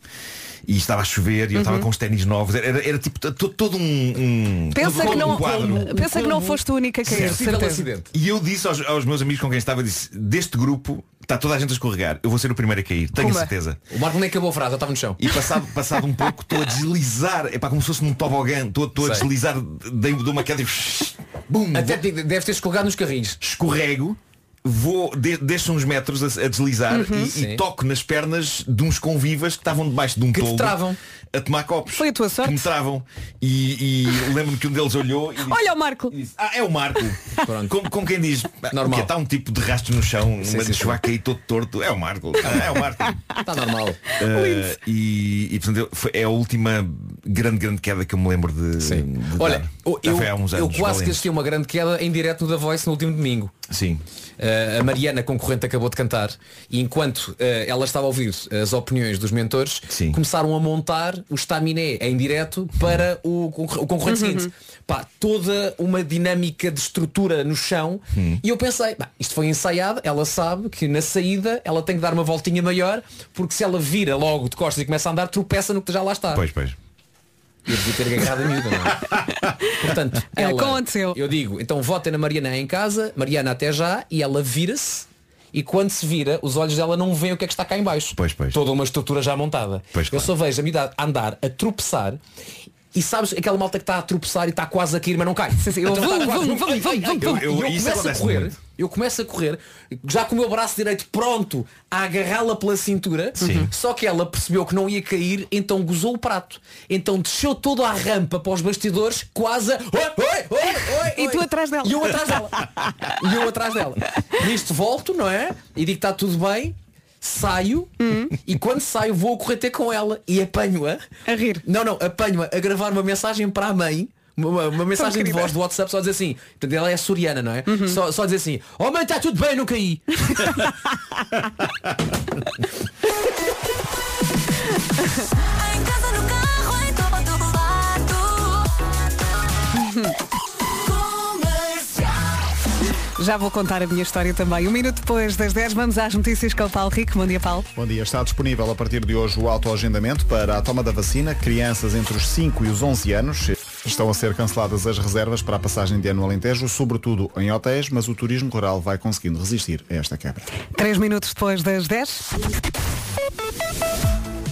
e estava a chover e eu estava Uhum. com os ténis novos. Era, era tipo to- todo um, um- Pensa todo que não, um quadro. pensa que não foste a única a cair, de certeza. E eu disse aos, aos meus amigos com quem estava, disse, deste grupo está toda a gente a escorregar, eu vou ser o primeiro a cair, tenho Pumba. certeza. O Marco nem acabou a frase, eu estava no chão. E passado, passado um pouco estou a deslizar, é para como se fosse num tobogã, estou, estou a Sei. deslizar, dei de uma queda e bum, Até te- deves ter escorregado nos carris. escorrego, vou, de, deixo uns metros a, a deslizar Uhum. e, e toco nas pernas de uns convivas que estavam debaixo de um Que toldo travam. A tomar copos. Foi a tua sorte? Que me travam. E, e lembro-me que um deles olhou e disse, Olha o Marco. ah, é o Marco. como, como quem diz, Normal. Está um tipo de rastro no chão, Sim, sim, vai cair todo torto. É o Marco. Ah, é o Marco. Está normal. Uh, e, e portanto foi, é a última grande, grande queda que eu me lembro de, de Olha, dar. eu, eu, uns eu anos, quase que valentes. assisti a uma grande queda em direto no The Voice no último domingo. Sim. Uh, a Mariana, concorrente, acabou de cantar e enquanto uh, ela estava a ouvir as opiniões dos mentores, começaram a montar o estaminé em direto para o, o concorrente Uhum. seguinte. Pá, toda uma dinâmica de estrutura no chão e eu pensei, "Bah, isto foi ensaiado, ela sabe que na saída ela tem que dar uma voltinha maior porque se ela vira logo de costas e começa a andar, tropeça no que já lá está. Pois, pois. Eu devia ter agarrado a miúda, não é? Portanto, É, ela, aconteceu. eu digo, então votem na Mariana em casa, Mariana até já, e ela vira-se, e quando se vira, os olhos dela não veem o que é que está cá em baixo. Pois, pois. Toda uma estrutura já montada. Pois, eu claro. só vejo a miúda a andar, a tropeçar, e sabes aquela malta que está a tropeçar e está quase a cair, mas não cai. sim, eu- está vum, quase- vum, vum, Ai, vum, ai, vum, ai. vum. Eu- eu Isso começo a correr, muito. Eu começo a correr, já com o meu braço direito pronto a agarrá-la pela cintura, Sim. só que ela percebeu que não ia cair, então gozou o prato. Então desceu toda a rampa para os bastidores, quase a... Oi, oi, oi, oi, E tu atrás dela. E eu atrás dela. E eu atrás dela. Nisto volto, não é? E digo que está tudo bem. Saio e quando saio vou correr ter com ela e apanho-a A rir. Não, não, apanho-a a gravar uma mensagem para a mãe uma, uma mensagem de voz do WhatsApp só dizer assim, portanto ela é soriana, não é? Só, só dizer assim, oh mãe, está tudo bem, não caí. Em casa, no carro, em todo lado. Comercial. Já vou contar a minha história também. Um minuto depois das 10 vamos às notícias com o Paulo Rico. Bom dia, Paulo. Bom dia. Está disponível a partir de hoje o autoagendamento para a toma da vacina. Crianças entre os 5 e os 11 anos. Estão a ser canceladas as reservas para a passagem de ano no Alentejo, sobretudo em hotéis, mas o turismo rural vai conseguindo resistir a esta quebra. Três minutos depois das 10.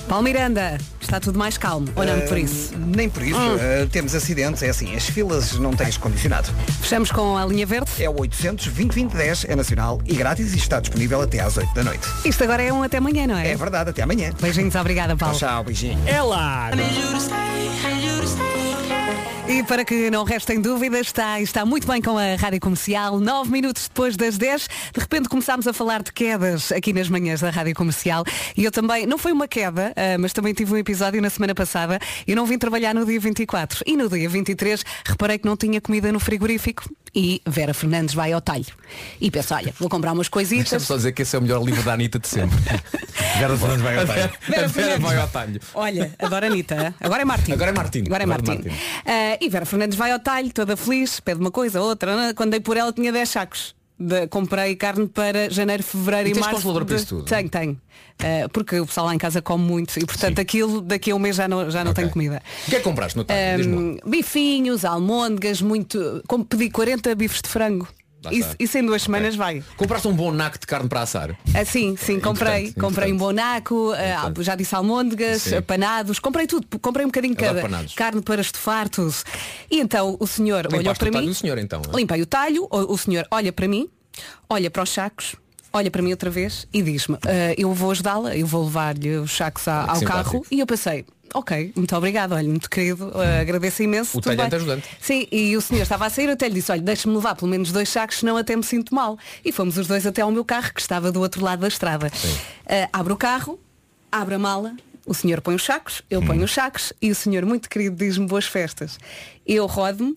Paulo Miranda, está tudo mais calmo, ou não por isso? Ah, Nem por isso. Hum. Ah, temos acidentes, é assim, as filas não têm condicionado. Fechamos com a linha verde? É o 800 2010 é nacional e grátis e está disponível até às 8 da noite. Isto agora é um até amanhã, não é? É verdade, até amanhã. Beijinhos, obrigada, Paulo. Tchau, beijinho. É lá. E para que não restem dúvidas, está, está muito bem com a Rádio Comercial. Nove minutos depois das 10, de repente começámos a falar de quedas aqui nas manhãs da Rádio Comercial. E eu também, não foi uma queda, ah, mas também tive um episódio na semana passada. Eu não vim trabalhar no dia 24. E no dia 23, reparei que não tinha comida no frigorífico. E Vera Fernandes vai ao talho. E penso, olha, vou comprar umas coisitas. Deixa-me só dizer que esse é o melhor livro da Anitta de sempre. Vera Fernandes vai ao talho. Vera Vera vai ao talho. Olha, adoro Anitta. Agora é Martim. Agora é Martim. Agora é Agora é Martim. Martim. Ah, e Vera Fernandes vai ao talho, toda feliz, pede uma coisa, outra. Quando dei por ela tinha 10 sacos. De- comprei carne para janeiro, fevereiro E e, março. para de- isso tudo? Tenho, tenho. Ah, porque o pessoal lá em casa come muito e portanto aquilo daqui a um mês já não, já não tenho comida. O que é que compraste no. Ahm, bifinhos, almôndegas, muito. Como pedi 40 bifes de frango. Lá Isso, está. isso em duas semanas vai. Compraste um bom naco de carne para assar? Ah, sim, sim, comprei. importante, comprei um bonaco, ah, já disse almôndegas, Sim. panados, comprei tudo, comprei um bocadinho cada. Carne para estufar, tudo. E então o senhor olhou Limpaste para o talho mim. do senhor, então, é? Limpei o talho, o, o senhor olha para mim, olha para os sacos, olha para mim outra vez e diz-me, "Ah, eu vou ajudá-la, eu vou levar-lhe os sacos a- ao simpático. carro. E eu pensei, ok, muito obrigado, olha, muito querido, ah, agradeço imenso. O talhante bem." ajudante. Sim, e o senhor estava a sair, eu até lhe disse, olha, deixa-me levar pelo menos dois sacos, senão até me sinto mal. E fomos os dois até ao meu carro, que estava do outro lado da estrada. Ah, abre o carro, abre a mala, o senhor põe os sacos, eu Hum. ponho os sacos e o senhor muito querido diz-me boas festas. Eu rodo-me,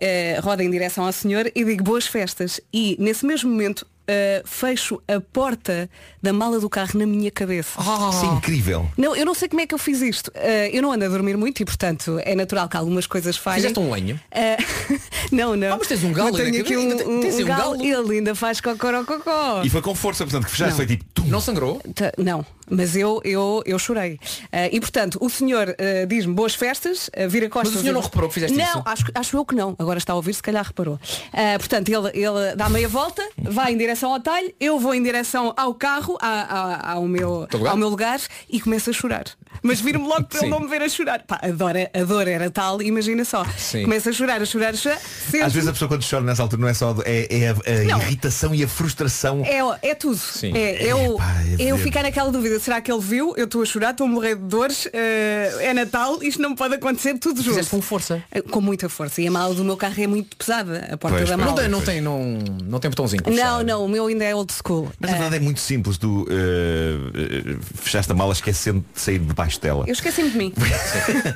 eh, rodo em direção ao senhor e digo boas festas. E nesse mesmo momento eh, fecho a porta da mala do carro na minha cabeça. Isso é incrível. Não, eu não sei como é que eu fiz isto. Eh, eu não ando a dormir muito e, portanto, é natural que algumas coisas falhem. Fizeste um lenho? Eh, não, não. Ah, mas tens um galo Eu tenho aqui um, um, um um galo, galo? e ele ainda faz cocorococó. E foi com força, portanto, que fechaste Não. foi tipo. tum. Não sangrou? Tá, Não, mas eu, eu, eu chorei. Ah, e portanto, o senhor ah, diz-me boas festas, uh, vira costas. Mas o senhor não reparou que fizeste não, isso? Acho, acho eu que não. Agora está a ouvir, se calhar reparou. Ah, portanto, ele, ele dá meia volta, vai em direção ao talho, eu vou em direção ao carro, a- a- ao, meu, ao meu lugar e começo a chorar. Mas viro-me logo para ele não me ver a chorar. Pá, a, dor, a dor era tal, imagina só. Sim. Começo a chorar, a chorar, a chorar. Sento- Às vezes a pessoa quando chora nessa altura não é só. É, é a, a Não. irritação e a frustração. É, é tudo. Sim. É, eu, Epá, é eu ficar naquela dúvida, será que ele viu? Eu estou a chorar, estou a morrer de dores, eh, é Natal, isto não pode acontecer tudo junto. Fizeste com força. Eh, Com muita força. E a mala do meu carro é muito pesada, a porta Pois, da mala. Não tem, não tem, não, não tem botãozinho. Não, fechar. não, o meu ainda é old school. Mas na Eh, verdade é muito simples. Tu eh, eh, fechaste a mala esquecendo de sair debaixo dela. eu esqueci-me de mim.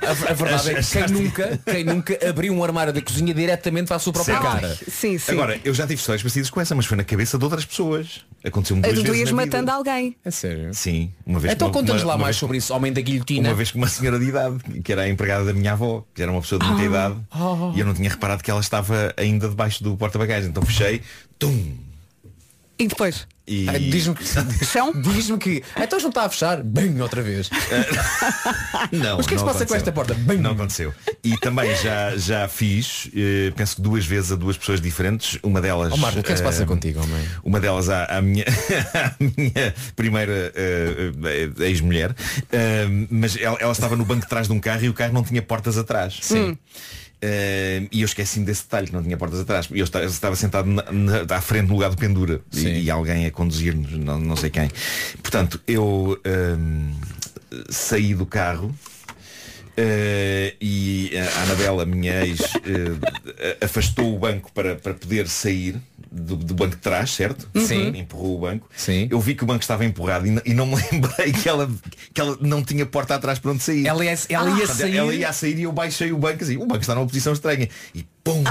A, a verdade é que quem nunca, quem nunca abriu um armário da cozinha diretamente para a sua própria Certo. cara. Sim, sim. Agora, eu já tive histórias parecidas com essa, mas foi na cabeça de outras pessoas. Aconteceu-me duas tu vezes ias matando vida. alguém. É sério. Sim, uma vez Então conta-nos lá mais vez- sobre isso, homem da guilhotina. Uma vez com uma senhora de idade, que era a empregada da minha avó, que era uma pessoa de muita Ah. idade, Ah. e eu não tinha reparado que ela estava ainda debaixo do porta-bagagens. Então fechei, tum! E depois? E... Ah, Diz-me que, diz-me que. Então já não está a fechar. Bem, outra vez. Não, Mas o que é que se passa com esta porta? Bem, Não aconteceu. E também já, já fiz, eh, penso que duas vezes a duas pessoas diferentes. Uma delas. Oh, Marco, o que é que se passa eh, contigo, homem? Uma delas à, à minha, à minha primeira eh, ex-mulher. Eh, mas ela, ela estava no banco de trás de um carro e o carro não tinha portas atrás. Sim. Eh, e eu esqueci-me desse detalhe que não tinha portas atrás. Eu estava, sentado na, na- à frente no lugar do pendura e, e alguém a conduzir-nos, não, não sei quem. Portanto, eu saí do carro eh, e a Anabela, minha ex, eh, afastou o banco para, para poder sair do, do banco de trás, certo? Sim. Empurrou o banco. Sim. Eu vi que o banco estava empurrado e, e não me lembrei que ela, que ela não tinha porta atrás para onde sair. Ela ia- ela ia Portanto, sair- Ela ia sair e eu baixei o banco assim. O banco está numa posição estranha. E pum,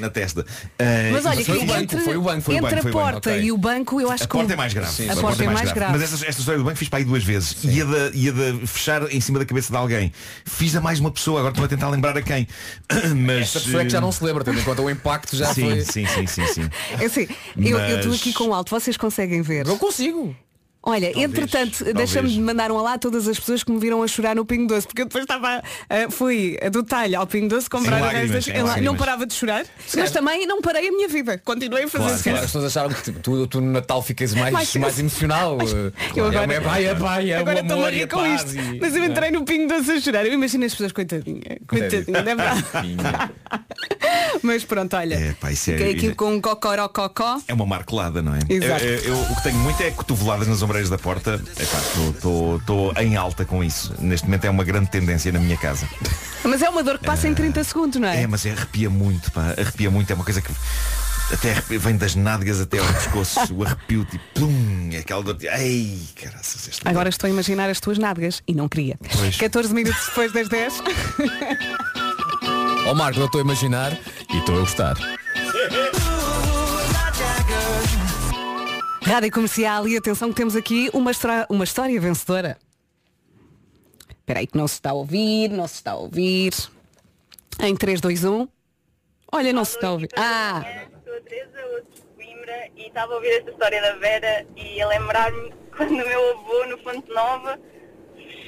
na testa. Ah, Mas olha, e- que foi o banco, entre, foi o banco, foi o entre banco, a foi o banco, porta ok. e o banco, eu acho A que porta o- é mais grave. a porta é mais grave. Mas esta, esta história do banco fiz para aí duas vezes. Ia de, ia de fechar em cima da cabeça de alguém. Fiz a mais uma pessoa, agora estou a tentar lembrar a quem. Mas. Esta pessoa é que já não se lembra, tendo em conta o impacto já sim, foi. sim, sim, sim, sim. É assim, eu eu estou Mas- aqui com alto, vocês conseguem ver? Eu consigo. Olha, Talvez, entretanto, deixa-me de mandar um olá a todas as pessoas que me viram a chorar no Pingo Doce, porque eu depois estava, ah, fui do talho ao Pingo Doce comprar lágrimas, resto das- eu lá- não lágrimas. parava de chorar, mas também não parei a minha vida, continuei a fazer Claro, isso. claro. As pessoas acharam que tipo, tu, tu no Natal ficas mais, Mais- mais, emocional. Eu É agora, uma baia, baia, agora o estou-me a rir com paz isto. e- Mas eu entrei no Pingo Doce a chorar. Eu imagino as pessoas, coitadinha, coitadinha, deve dar. Mas pronto, olha. É, pá, isso é- Fiquei aqui com um cocorococó. É uma marcolada, não é? Exato. Eu, eu- eu- o que tenho muito é cotoveladas nas ombreiras da porta. Estou em alta com isso. Neste momento é uma grande tendência na minha casa. Mas é uma dor que passa em 30 segundos, não é? É, mas é, arrepia muito, pá. Arrepia muito. É uma coisa que até arrepia- vem das nádegas até ao pescoço. o arrepio, tipo, plum, é aquela dor. de- Ai, caraças, esta Agora estou a imaginar as tuas nádegas e não queria. Pois. 14 minutos depois das 10. Ó Marco, eu estou a imaginar e estou a gostar. Rádio Comercial e atenção que temos aqui uma, estra- uma história vencedora. Espera aí que não se está a ouvir, não se está a ouvir. Em 3, 2, 1. Olha, não se está a ouvir. Ah! Sou a Teresa, outro de Coimbra, e estava a ouvir esta história da Vera e a lembrar-me quando o meu avô, no Fonte Nova,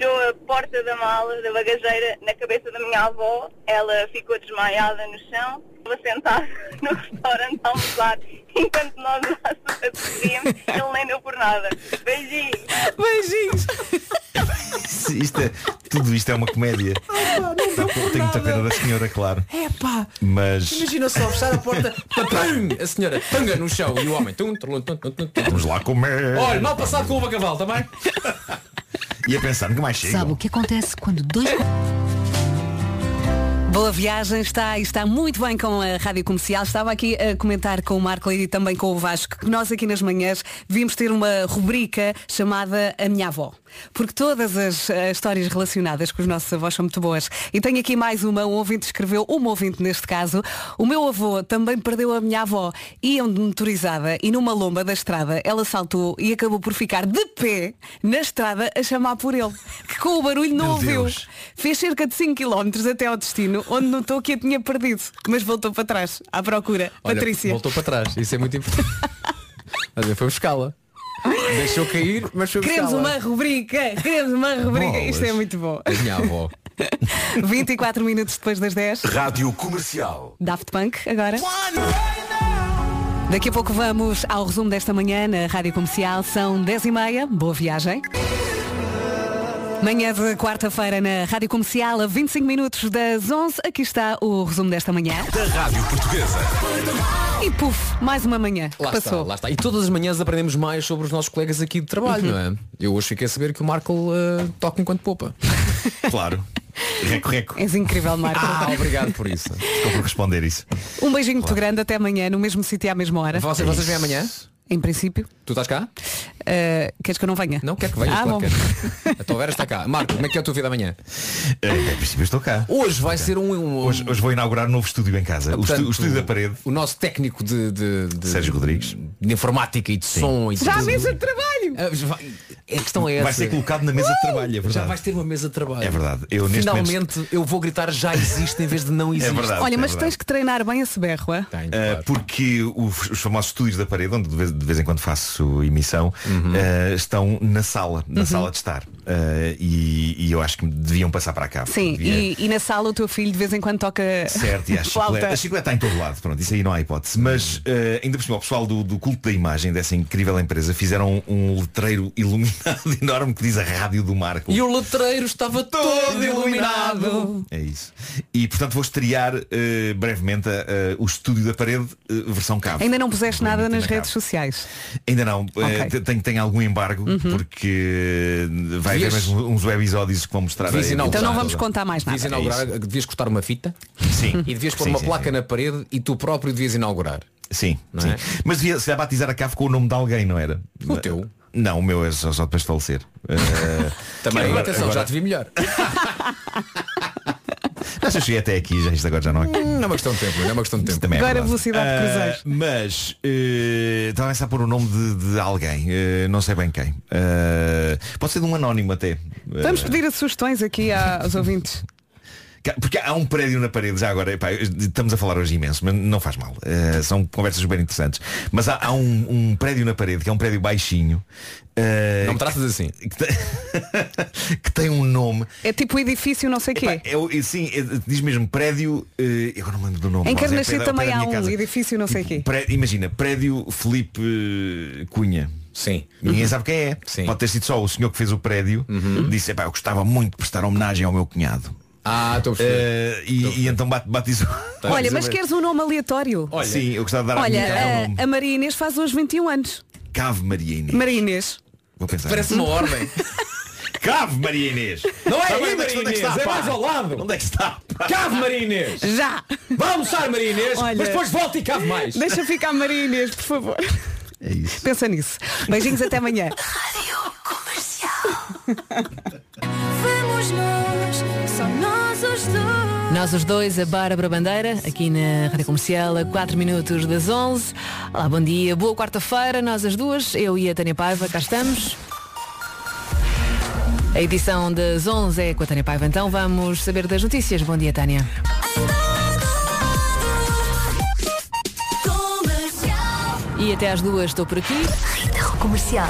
fechou a porta da mala, da bagageira, na cabeça da minha avó. Ela ficou desmaiada no chão, estava sentada no restaurante a almoçar, enquanto nós lá sorríamos, ele nem deu por nada. Beijinhos! Beijinhos! Isto- isto é- tudo isto é uma comédia. Eu tenho muita pena da senhora, claro. É pá, Mas imagina só fechar a porta, papam, a senhora tanga no chão e o homem. Tum, tum, tum, tum, tum, tum. vamos lá comer. Olha, mal passado com o cavalo também. E a pensar, nunca mais chego. Sabe o que acontece quando dois. Boa viagem, está está muito bem com a Rádio Comercial. Estava aqui a comentar com o Marco e também com o Vasco que nós aqui nas manhãs vimos ter uma rubrica chamada A Minha Avó. Porque todas as eh, histórias relacionadas com os nossos avós são muito boas. E tenho aqui mais uma, um ouvinte escreveu, um ouvinte neste caso. O meu avô também perdeu a minha avó. Iam de motorizada e numa lomba da estrada ela saltou e acabou por ficar de pé na estrada a chamar por ele. Que com o barulho não ouviu. Fez cerca de 5 km até ao destino, onde notou que a tinha perdido. Mas voltou para trás, à procura. Olha, Patrícia. voltou para trás, isso é muito importante. Mas foi buscá-la. Deixou cair, mas foi Queremos uma rubrica, queremos uma rubrica. Bolas. Isto é muito bom. A minha avó. 24 minutos depois das 10. Rádio Comercial. Daft Punk agora. Daqui a pouco vamos ao resumo desta manhã na Rádio Comercial. São 10 e meia. Boa viagem. Manhã de quarta-feira na Rádio Comercial, a 25 minutos das 11. Aqui está o resumo desta manhã. Da Rádio Portuguesa. E puf, mais uma manhã que Lá passou. está, lá está. E todas as manhãs aprendemos mais sobre os nossos colegas aqui de trabalho, Uhum. não é? Eu hoje fiquei a saber que o Marco eh, toca enquanto poupa. Claro. Reco, reco. És incrível, Marco. Ah, obrigado por isso. Estou por responder isso. Um beijinho muito grande até amanhã, no mesmo sítio à mesma hora. Vocês, vocês vêm amanhã? Em princípio. Tu estás cá? Uh, queres que eu não venha? Não, quer que venhas, Ah, claro bom. que. A tua Vera está cá. Marco, como é que é a tua vida amanhã? Eh, Em princípio estou cá. Hoje vai ser um. um- Hoje, hoje vou inaugurar um novo estúdio em casa. o, Portanto, o estúdio da parede. O nosso técnico de, de, de- Sérgio Rodrigues. de informática e de som e Já tudo. mesa de trabalho! Ah, vai- A questão é essa. Vai ser colocado na mesa de trabalho, é Já verdade. vais ter uma mesa de trabalho. É verdade. Eu, Finalmente eu vou gritar já existe em vez de não existe. verdade. Olha, é mas verdade. tens que treinar bem esse berro, é? Tenho, Uh, claro. porque os, os famosos estúdios da parede, onde de vez, de vez em quando faço emissão, Uhum. uh, estão na sala, na sala de estar. Uh, e, e eu acho que deviam passar para cá. Sim, Devia- e, e na sala o teu filho de vez em quando toca Certo, e a flauta. chiclete. A chiclete está em todo lado, pronto, isso aí não há hipótese. Mas uh, ainda por cima, o pessoal do, do culto da imagem dessa incrível empresa fizeram um letreiro iluminado enorme que diz a rádio do Marco. E o letreiro estava todo iluminado. É isso. E portanto vou estrear uh, brevemente uh, o estúdio da parede uh, versão cabo. Ainda não puseste nada nas Na redes cabo. sociais. Ainda não, Ok. Uhum. Eh, te- tenho, tenho algum embargo porque vai haver Devias- mesmo uns webisódios que vão mostrar Devias a- inaugurar. Então não vamos contar mais nada. Devias inaugurar, devias cortar uma fita Sim. e devias pôr Sim, uma sim, placa sim. na parede e tu próprio devias inaugurar. Sim, Não sim. é? Mas devia se batizar a cave com o nome de alguém, não era? O teu? Não, o meu é só, só depois de falecer. Eh, Também, agora- atenção, agora- já te vi melhor. Mas eu cheguei até aqui, já isto agora já não é. Hum, Não é uma questão de tempo, não é uma questão de tempo. Também é Agora verdade. velocidade de Ah, cruzeiros. Mas eh, estava a pensar por o nome de, de alguém, eh, não sei bem quem. Pode ser de um anónimo até. Vamos pedir as sugestões aqui aos ouvintes. Porque há um prédio na parede, já agora, epá, estamos a falar hoje imenso, mas não faz mal. Eh, são conversas bem interessantes. Mas há, há um, um prédio na parede, que é um prédio baixinho. eh, Não me tratas assim. que tem, que tem um nome. É tipo edifício não sei quê. É, o- sim, é- diz mesmo prédio. eh, eu agora não me lembro do nome. Em é pé também há um casa. edifício não sei quê. Pré- imagina, prédio Felipe Cunha. Sim. Ninguém sabe quem é. Pode ter sido só o senhor que fez o prédio. Disse, "Epá, eu gostava muito de prestar homenagem ao meu cunhado. Ah, estou a perceber. Eh, e, e então bat- batizou. Olha, mas queres um nome aleatório? Sim, eu gostava de dar Olha, minha casa um a, nome. a Maria Inês faz hoje 21 anos. Cave Maria Inês. Maria Inês. Vou pensar. Parece uma ordem. Cave Maria Inês. Não é Tá aí, bem, onde Maria que Inês, está, é pá? mais ao lado. Onde é que está? pá? Cave Maria Inês. Já. Vá almoçar Maria Inês, Olha. mas depois volta e cave mais. Deixa ficar Maria Inês, por favor. É isso. Pensa nisso. Beijinhos até amanhã. Vamos nós, só nós os dois. Nós os dois, a Bárbara Bandeira, aqui na Rádio Comercial, a 4 minutos das 11. Olá, bom dia, boa quarta-feira, nós as duas, eu e a Tânia Paiva, cá estamos. A edição das 11 é com a Tânia Paiva, então vamos saber das notícias. Bom dia, Tânia. E até às duas estou por aqui. Comercial.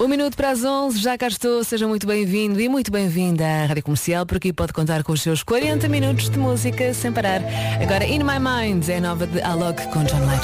Um minuto para as 11, já cá estou, seja muito bem-vindo e muito bem-vinda à Rádio Comercial, por aqui pode contar com os seus 40 minutos de música sem parar. Agora, In My Mind é nova de Alok com John Legend.